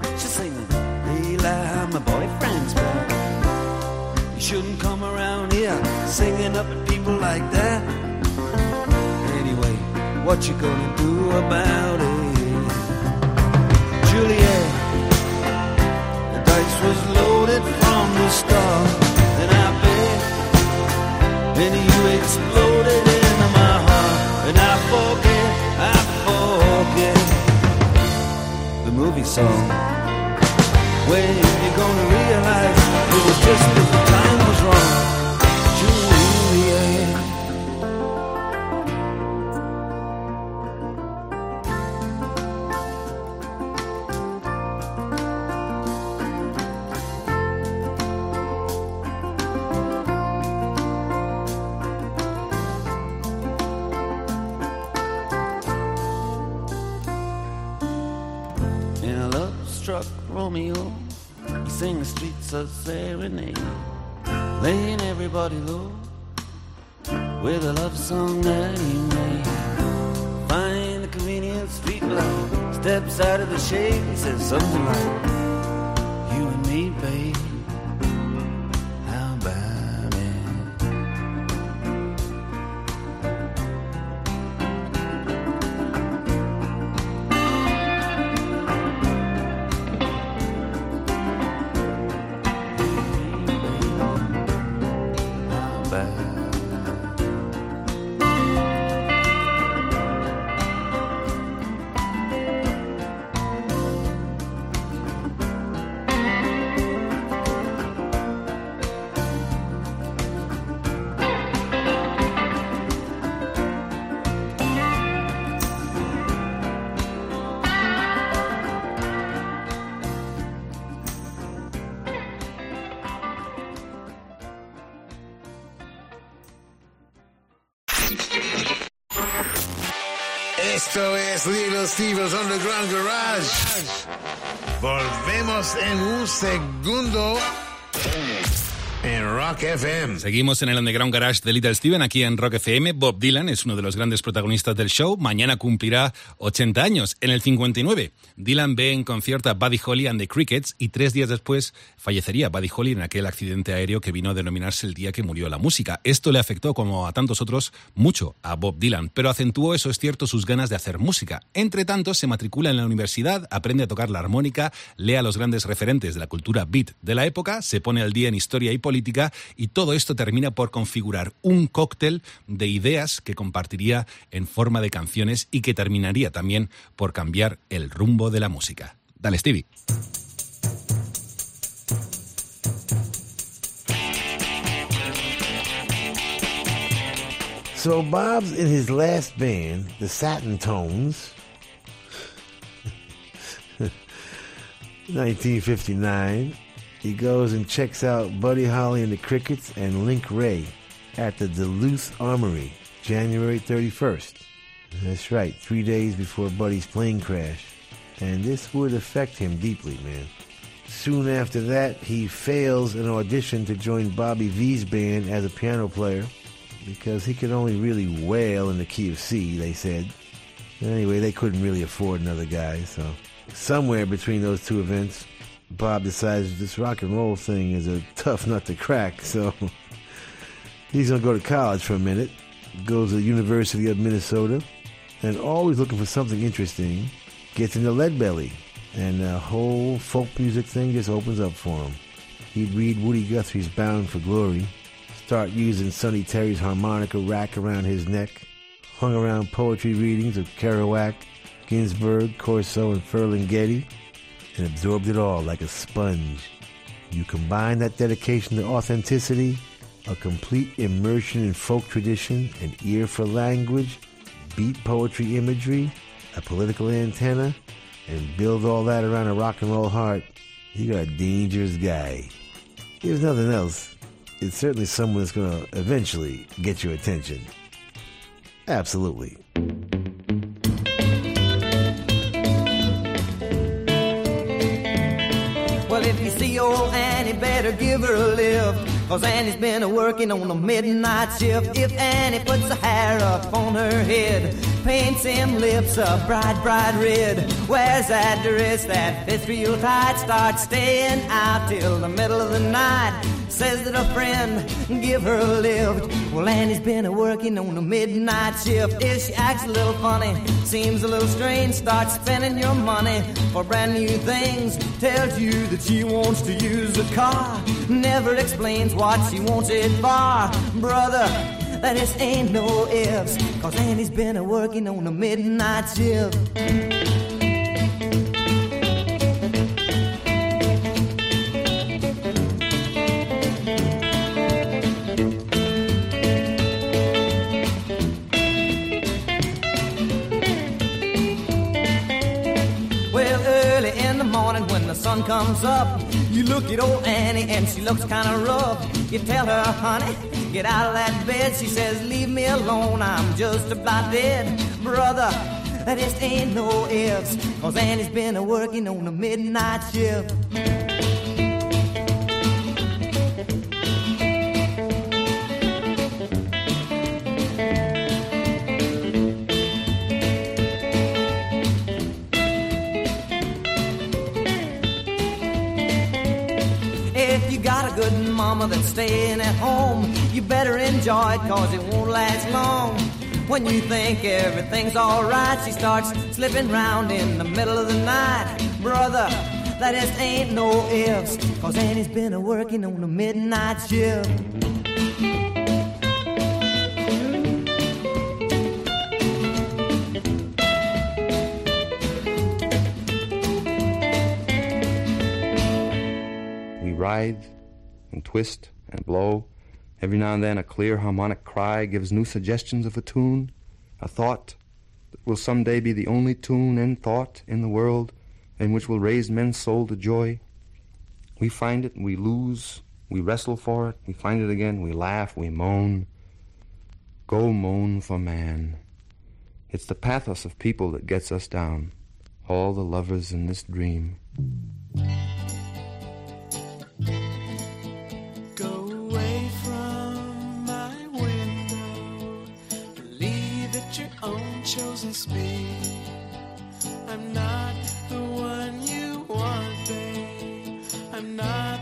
My boyfriend's back. You shouldn't come around here singing up at people like that. Anyway, what you gonna do about it? Juliet, the dice was loaded from the start. And I bet, then you exploded into my heart. And I forget, I forget the movie song. When you gonna realize it was just that of serenade, laying everybody low with a love song that he made. Find the convenient street light, steps out of the shade, and says something like, segundo FM. Seguimos en el Underground Garage de Little Steven aquí en Rock FM. Bob Dylan es uno de los grandes protagonistas del show. Mañana cumplirá 80 años. En el 59, Dylan ve en concierto a Buddy Holly and the Crickets y tres días después fallecería Buddy Holly en aquel accidente aéreo que vino a denominarse el día que murió la música. Esto le afectó, como a tantos otros, mucho a Bob Dylan, pero acentuó, eso es cierto, sus ganas de hacer música. Entre tanto, se matricula en la universidad, aprende a tocar la armónica, lee a los grandes referentes de la cultura beat de la época, se pone al día en historia y política todo esto termina por configurar un cóctel de ideas que compartiría en forma de canciones y que terminaría también por cambiar el rumbo de la música. Dale, Stevie. So Bob's in his last band, the Satin Tones. 1959. He goes and checks out Buddy Holly and the Crickets and Link Wray at the Duluth Armory, January 31st. That's right, three days before Buddy's plane crash. And this would affect him deeply, man. Soon after that, he fails an audition to join Bobby Vee's band as a piano player because he could only really wail in the key of C, they said. Anyway, they couldn't really afford another guy, so somewhere between those two events, Bob decides this rock and roll thing is a tough nut to crack, so he's gonna go to college for a minute, goes to the University of Minnesota, and always looking for something interesting, gets into Lead Belly, and the whole folk music thing just opens up for him. He'd read Woody Guthrie's Bound for Glory, start using Sonny Terry's harmonica rack around his neck, hung around poetry readings of Kerouac, Ginsberg, Corso, and Ferlinghetti, and absorbed it all like a sponge. You combine that dedication to authenticity, a complete immersion in folk tradition, an ear for language, beat poetry imagery, a political antenna, and build all that around a rock and roll heart, you got a dangerous guy. If nothing else, it's certainly someone that's going to eventually get your attention. Absolutely. Old Annie, better give her a lift. Cause Annie's been a working on a midnight shift. If Annie puts her hair up on her head, paints them lips a bright, bright red, wears that dress that fits real tight, starts staying out till the middle of the night. Says that a friend give her a lift. Well, Annie's been a working on the midnight shift. If she acts a little funny, seems a little strange, starts spending your money for brand new things. Tells you that she wants to use a car. Never explains what she wants it for. Brother, that this ain't no ifs. Cause Annie's been a working on the midnight shift. Sun comes up, you look at old Annie and she looks kinda rough. You tell her, honey, get out of that bed. She says, leave me alone, I'm just about dead. Brother, That just ain't no ifs. Cause Annie's been a working on a midnight shift. Good mama that's staying at home, you better enjoy it cause it won't last long. When you think everything's alright, she starts slipping round in the middle of the night. Brother, that just ain't no ifs, cause Annie's been a working on the midnight shift. We writhe and twist and blow. Every now and then, a clear harmonic cry gives new suggestions of a tune, a thought that will someday be the only tune and thought in the world, and which will raise men's soul to joy. We find it, we lose, we wrestle for it, we find it again, we laugh, we moan. Go moan for man. It's the pathos of people that gets us down, all the lovers in this dream. Chosen speed. I'm not the one you want, babe. I'm not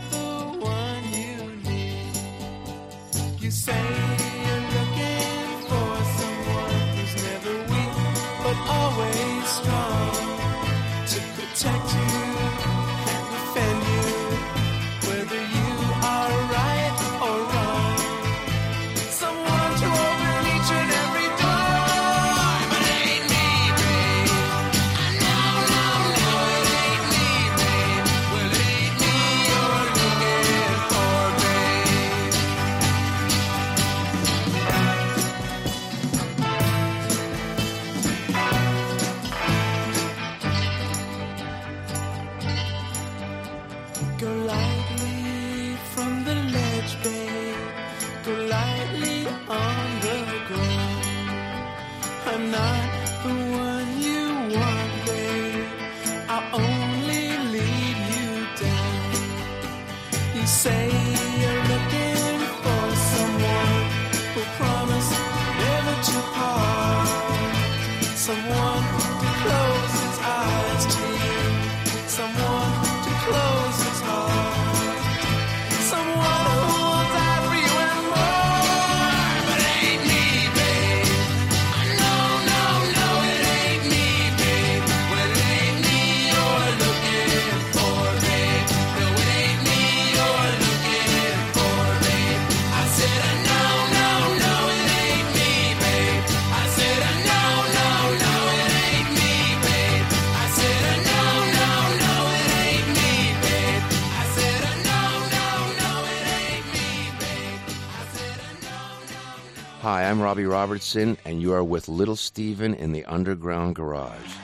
I'm Robbie Robertson, and you are with Little Steven in the Underground Garage.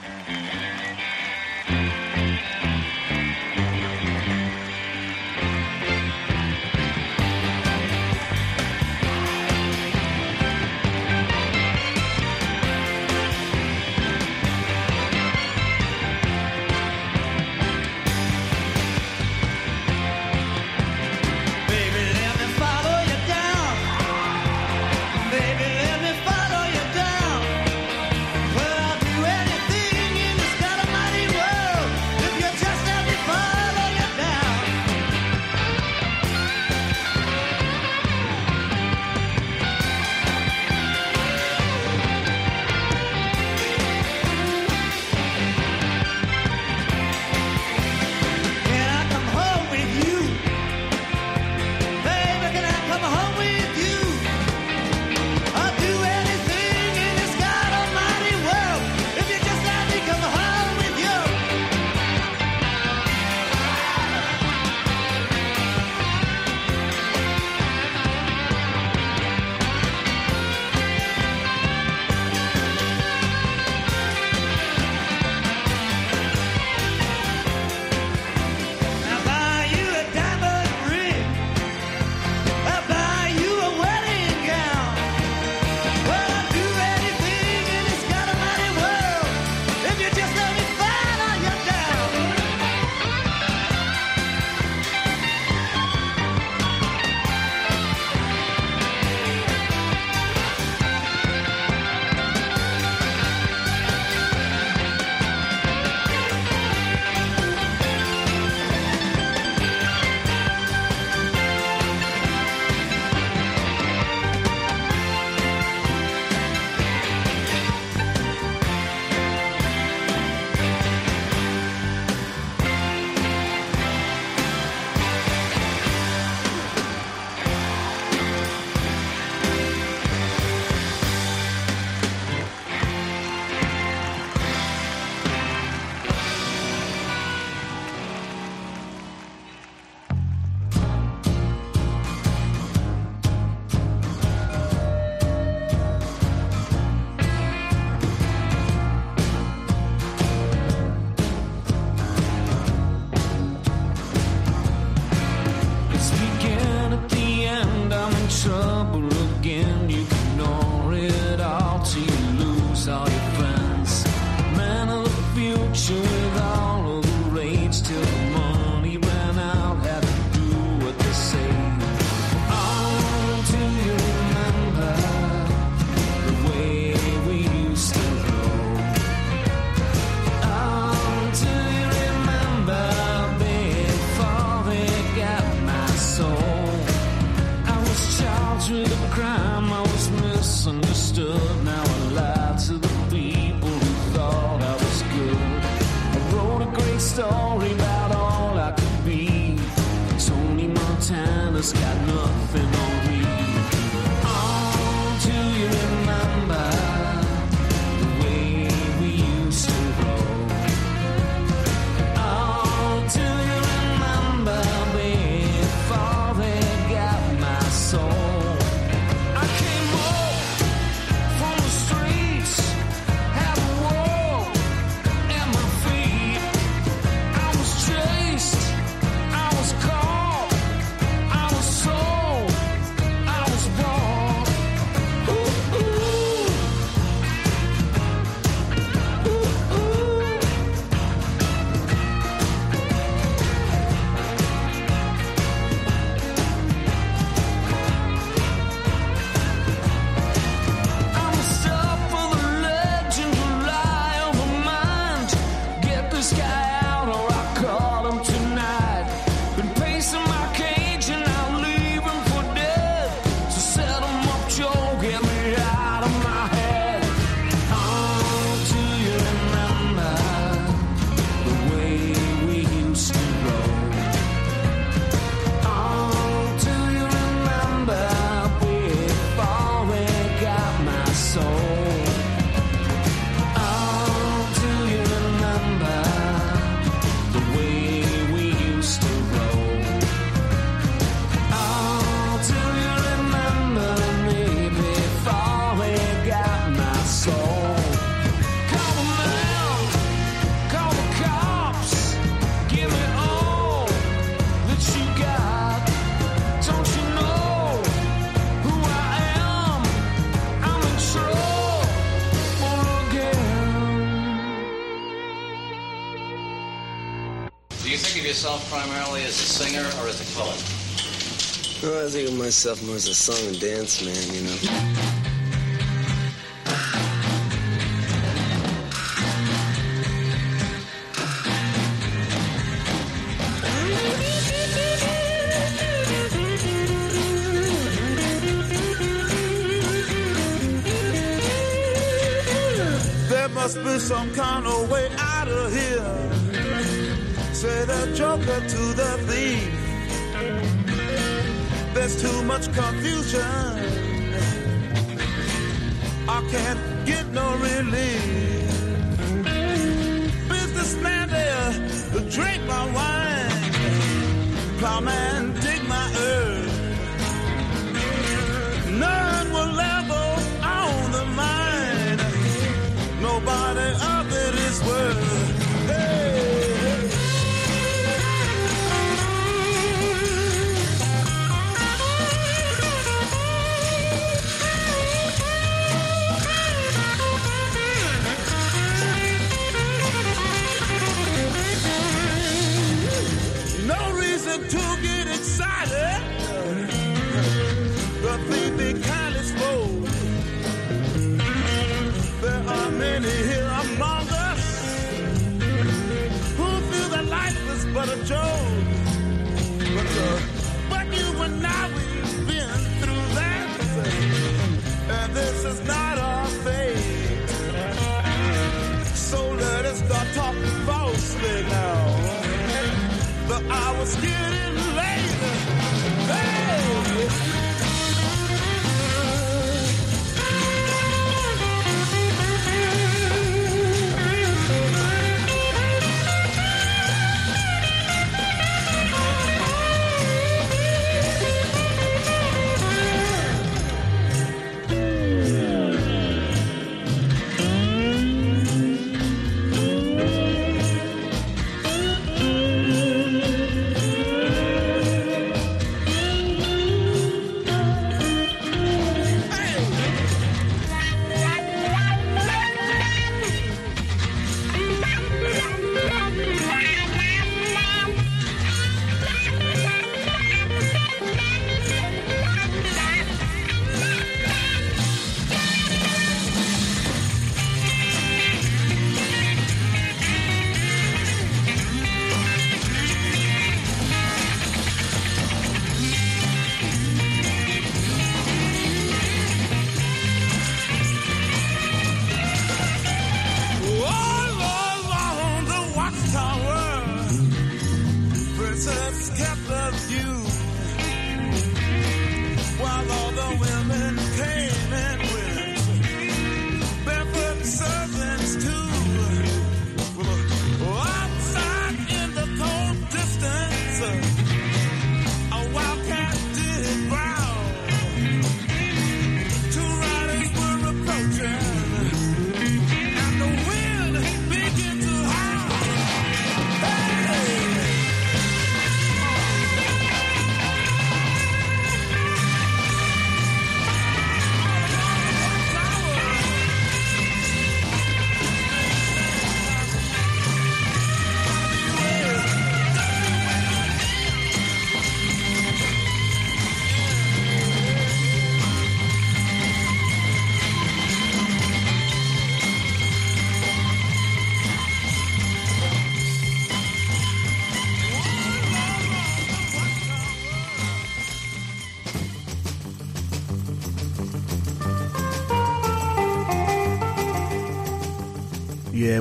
myself more a song and dance man, you know.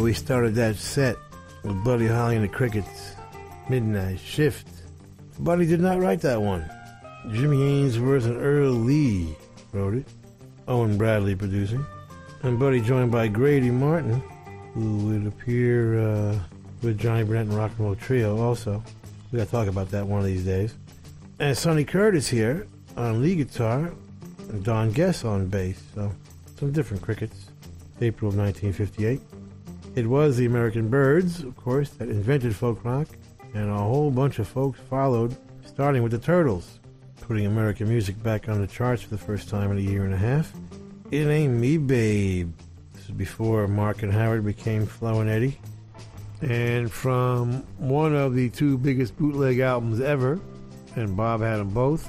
We started that set with Buddy Holly and the Crickets. Midnight Shift. Buddy did not write that one. Jimmy Ainsworth and Earl Lee wrote it. Owen Bradley producing. And Buddy joined by Grady Martin, who would appear uh, with Johnny Burnette and Rock and Roll Trio also. We gotta talk about that one of these days. And Sonny Curtis here on lead guitar, and Don Guess on bass. So some different crickets. April of 1958. It was the American Byrds, of course, that invented folk rock, and a whole bunch of folks followed, starting with the Turtles, putting American music back on the charts for the first time in a year and a half. It Ain't Me Babe. This is before Mark and Howard became Flo and Eddie. And from one of the two biggest bootleg albums ever, and Bob had them both,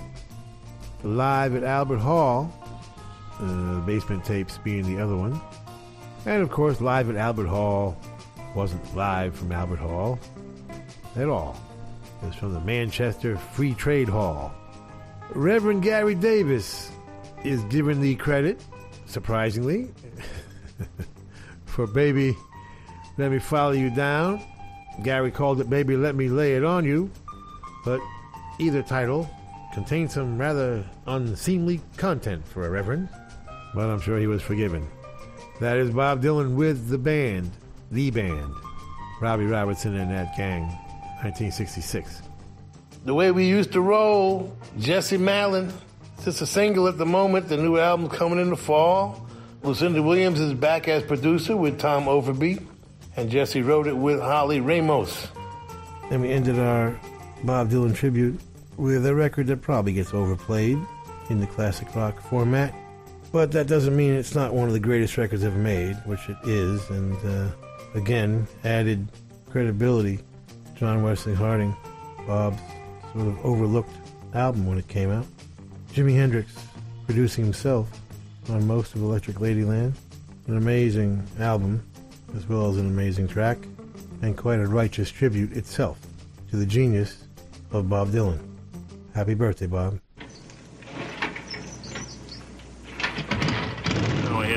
Live at Albert Hall, uh, basement tapes being the other one. And of course, Live at Albert Hall wasn't live from Albert Hall at all. It was from the Manchester Free Trade Hall. Reverend Gary Davis is given the credit, surprisingly, for Baby Let Me Follow You Down. Gary called it Baby Let Me Lay It On You, but either title contained some rather unseemly content for a Reverend, but I'm sure he was forgiven. That is Bob Dylan with the band, the band, Robbie Robertson and that gang, 1966. The way we used to roll, Jesse Malin. It's just a single at the moment. The new album coming in the fall. Lucinda Williams is back as producer with Tom Overby, and Jesse wrote it with Holly Ramos. And we ended our Bob Dylan tribute with a record that probably gets overplayed in the classic rock format. But that doesn't mean it's not one of the greatest records ever made, which it is, and uh, again, added credibility to John Wesley Harding, Bob's sort of overlooked album when it came out. Jimi Hendrix producing himself on most of Electric Ladyland. An amazing album, as well as an amazing track, and quite a righteous tribute itself to the genius of Bob Dylan. Happy birthday, Bob. Now I have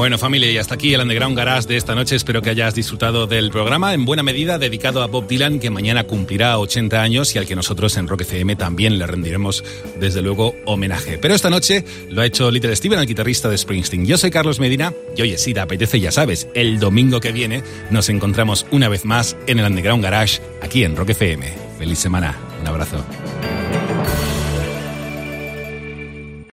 Bueno, familia, y hasta aquí el Underground Garage de esta noche. Espero que hayas disfrutado del programa, en buena medida dedicado a Bob Dylan, que mañana cumplirá 80 años y al que nosotros en Rock FM también le rendiremos, desde luego, homenaje. Pero esta noche lo ha hecho Little Steven, el guitarrista de Springsteen. Yo soy Carlos Medina y oye, si te apetece, ya sabes, el domingo que viene nos encontramos una vez más en el Underground Garage, aquí en Rock FM. Feliz semana. Un abrazo.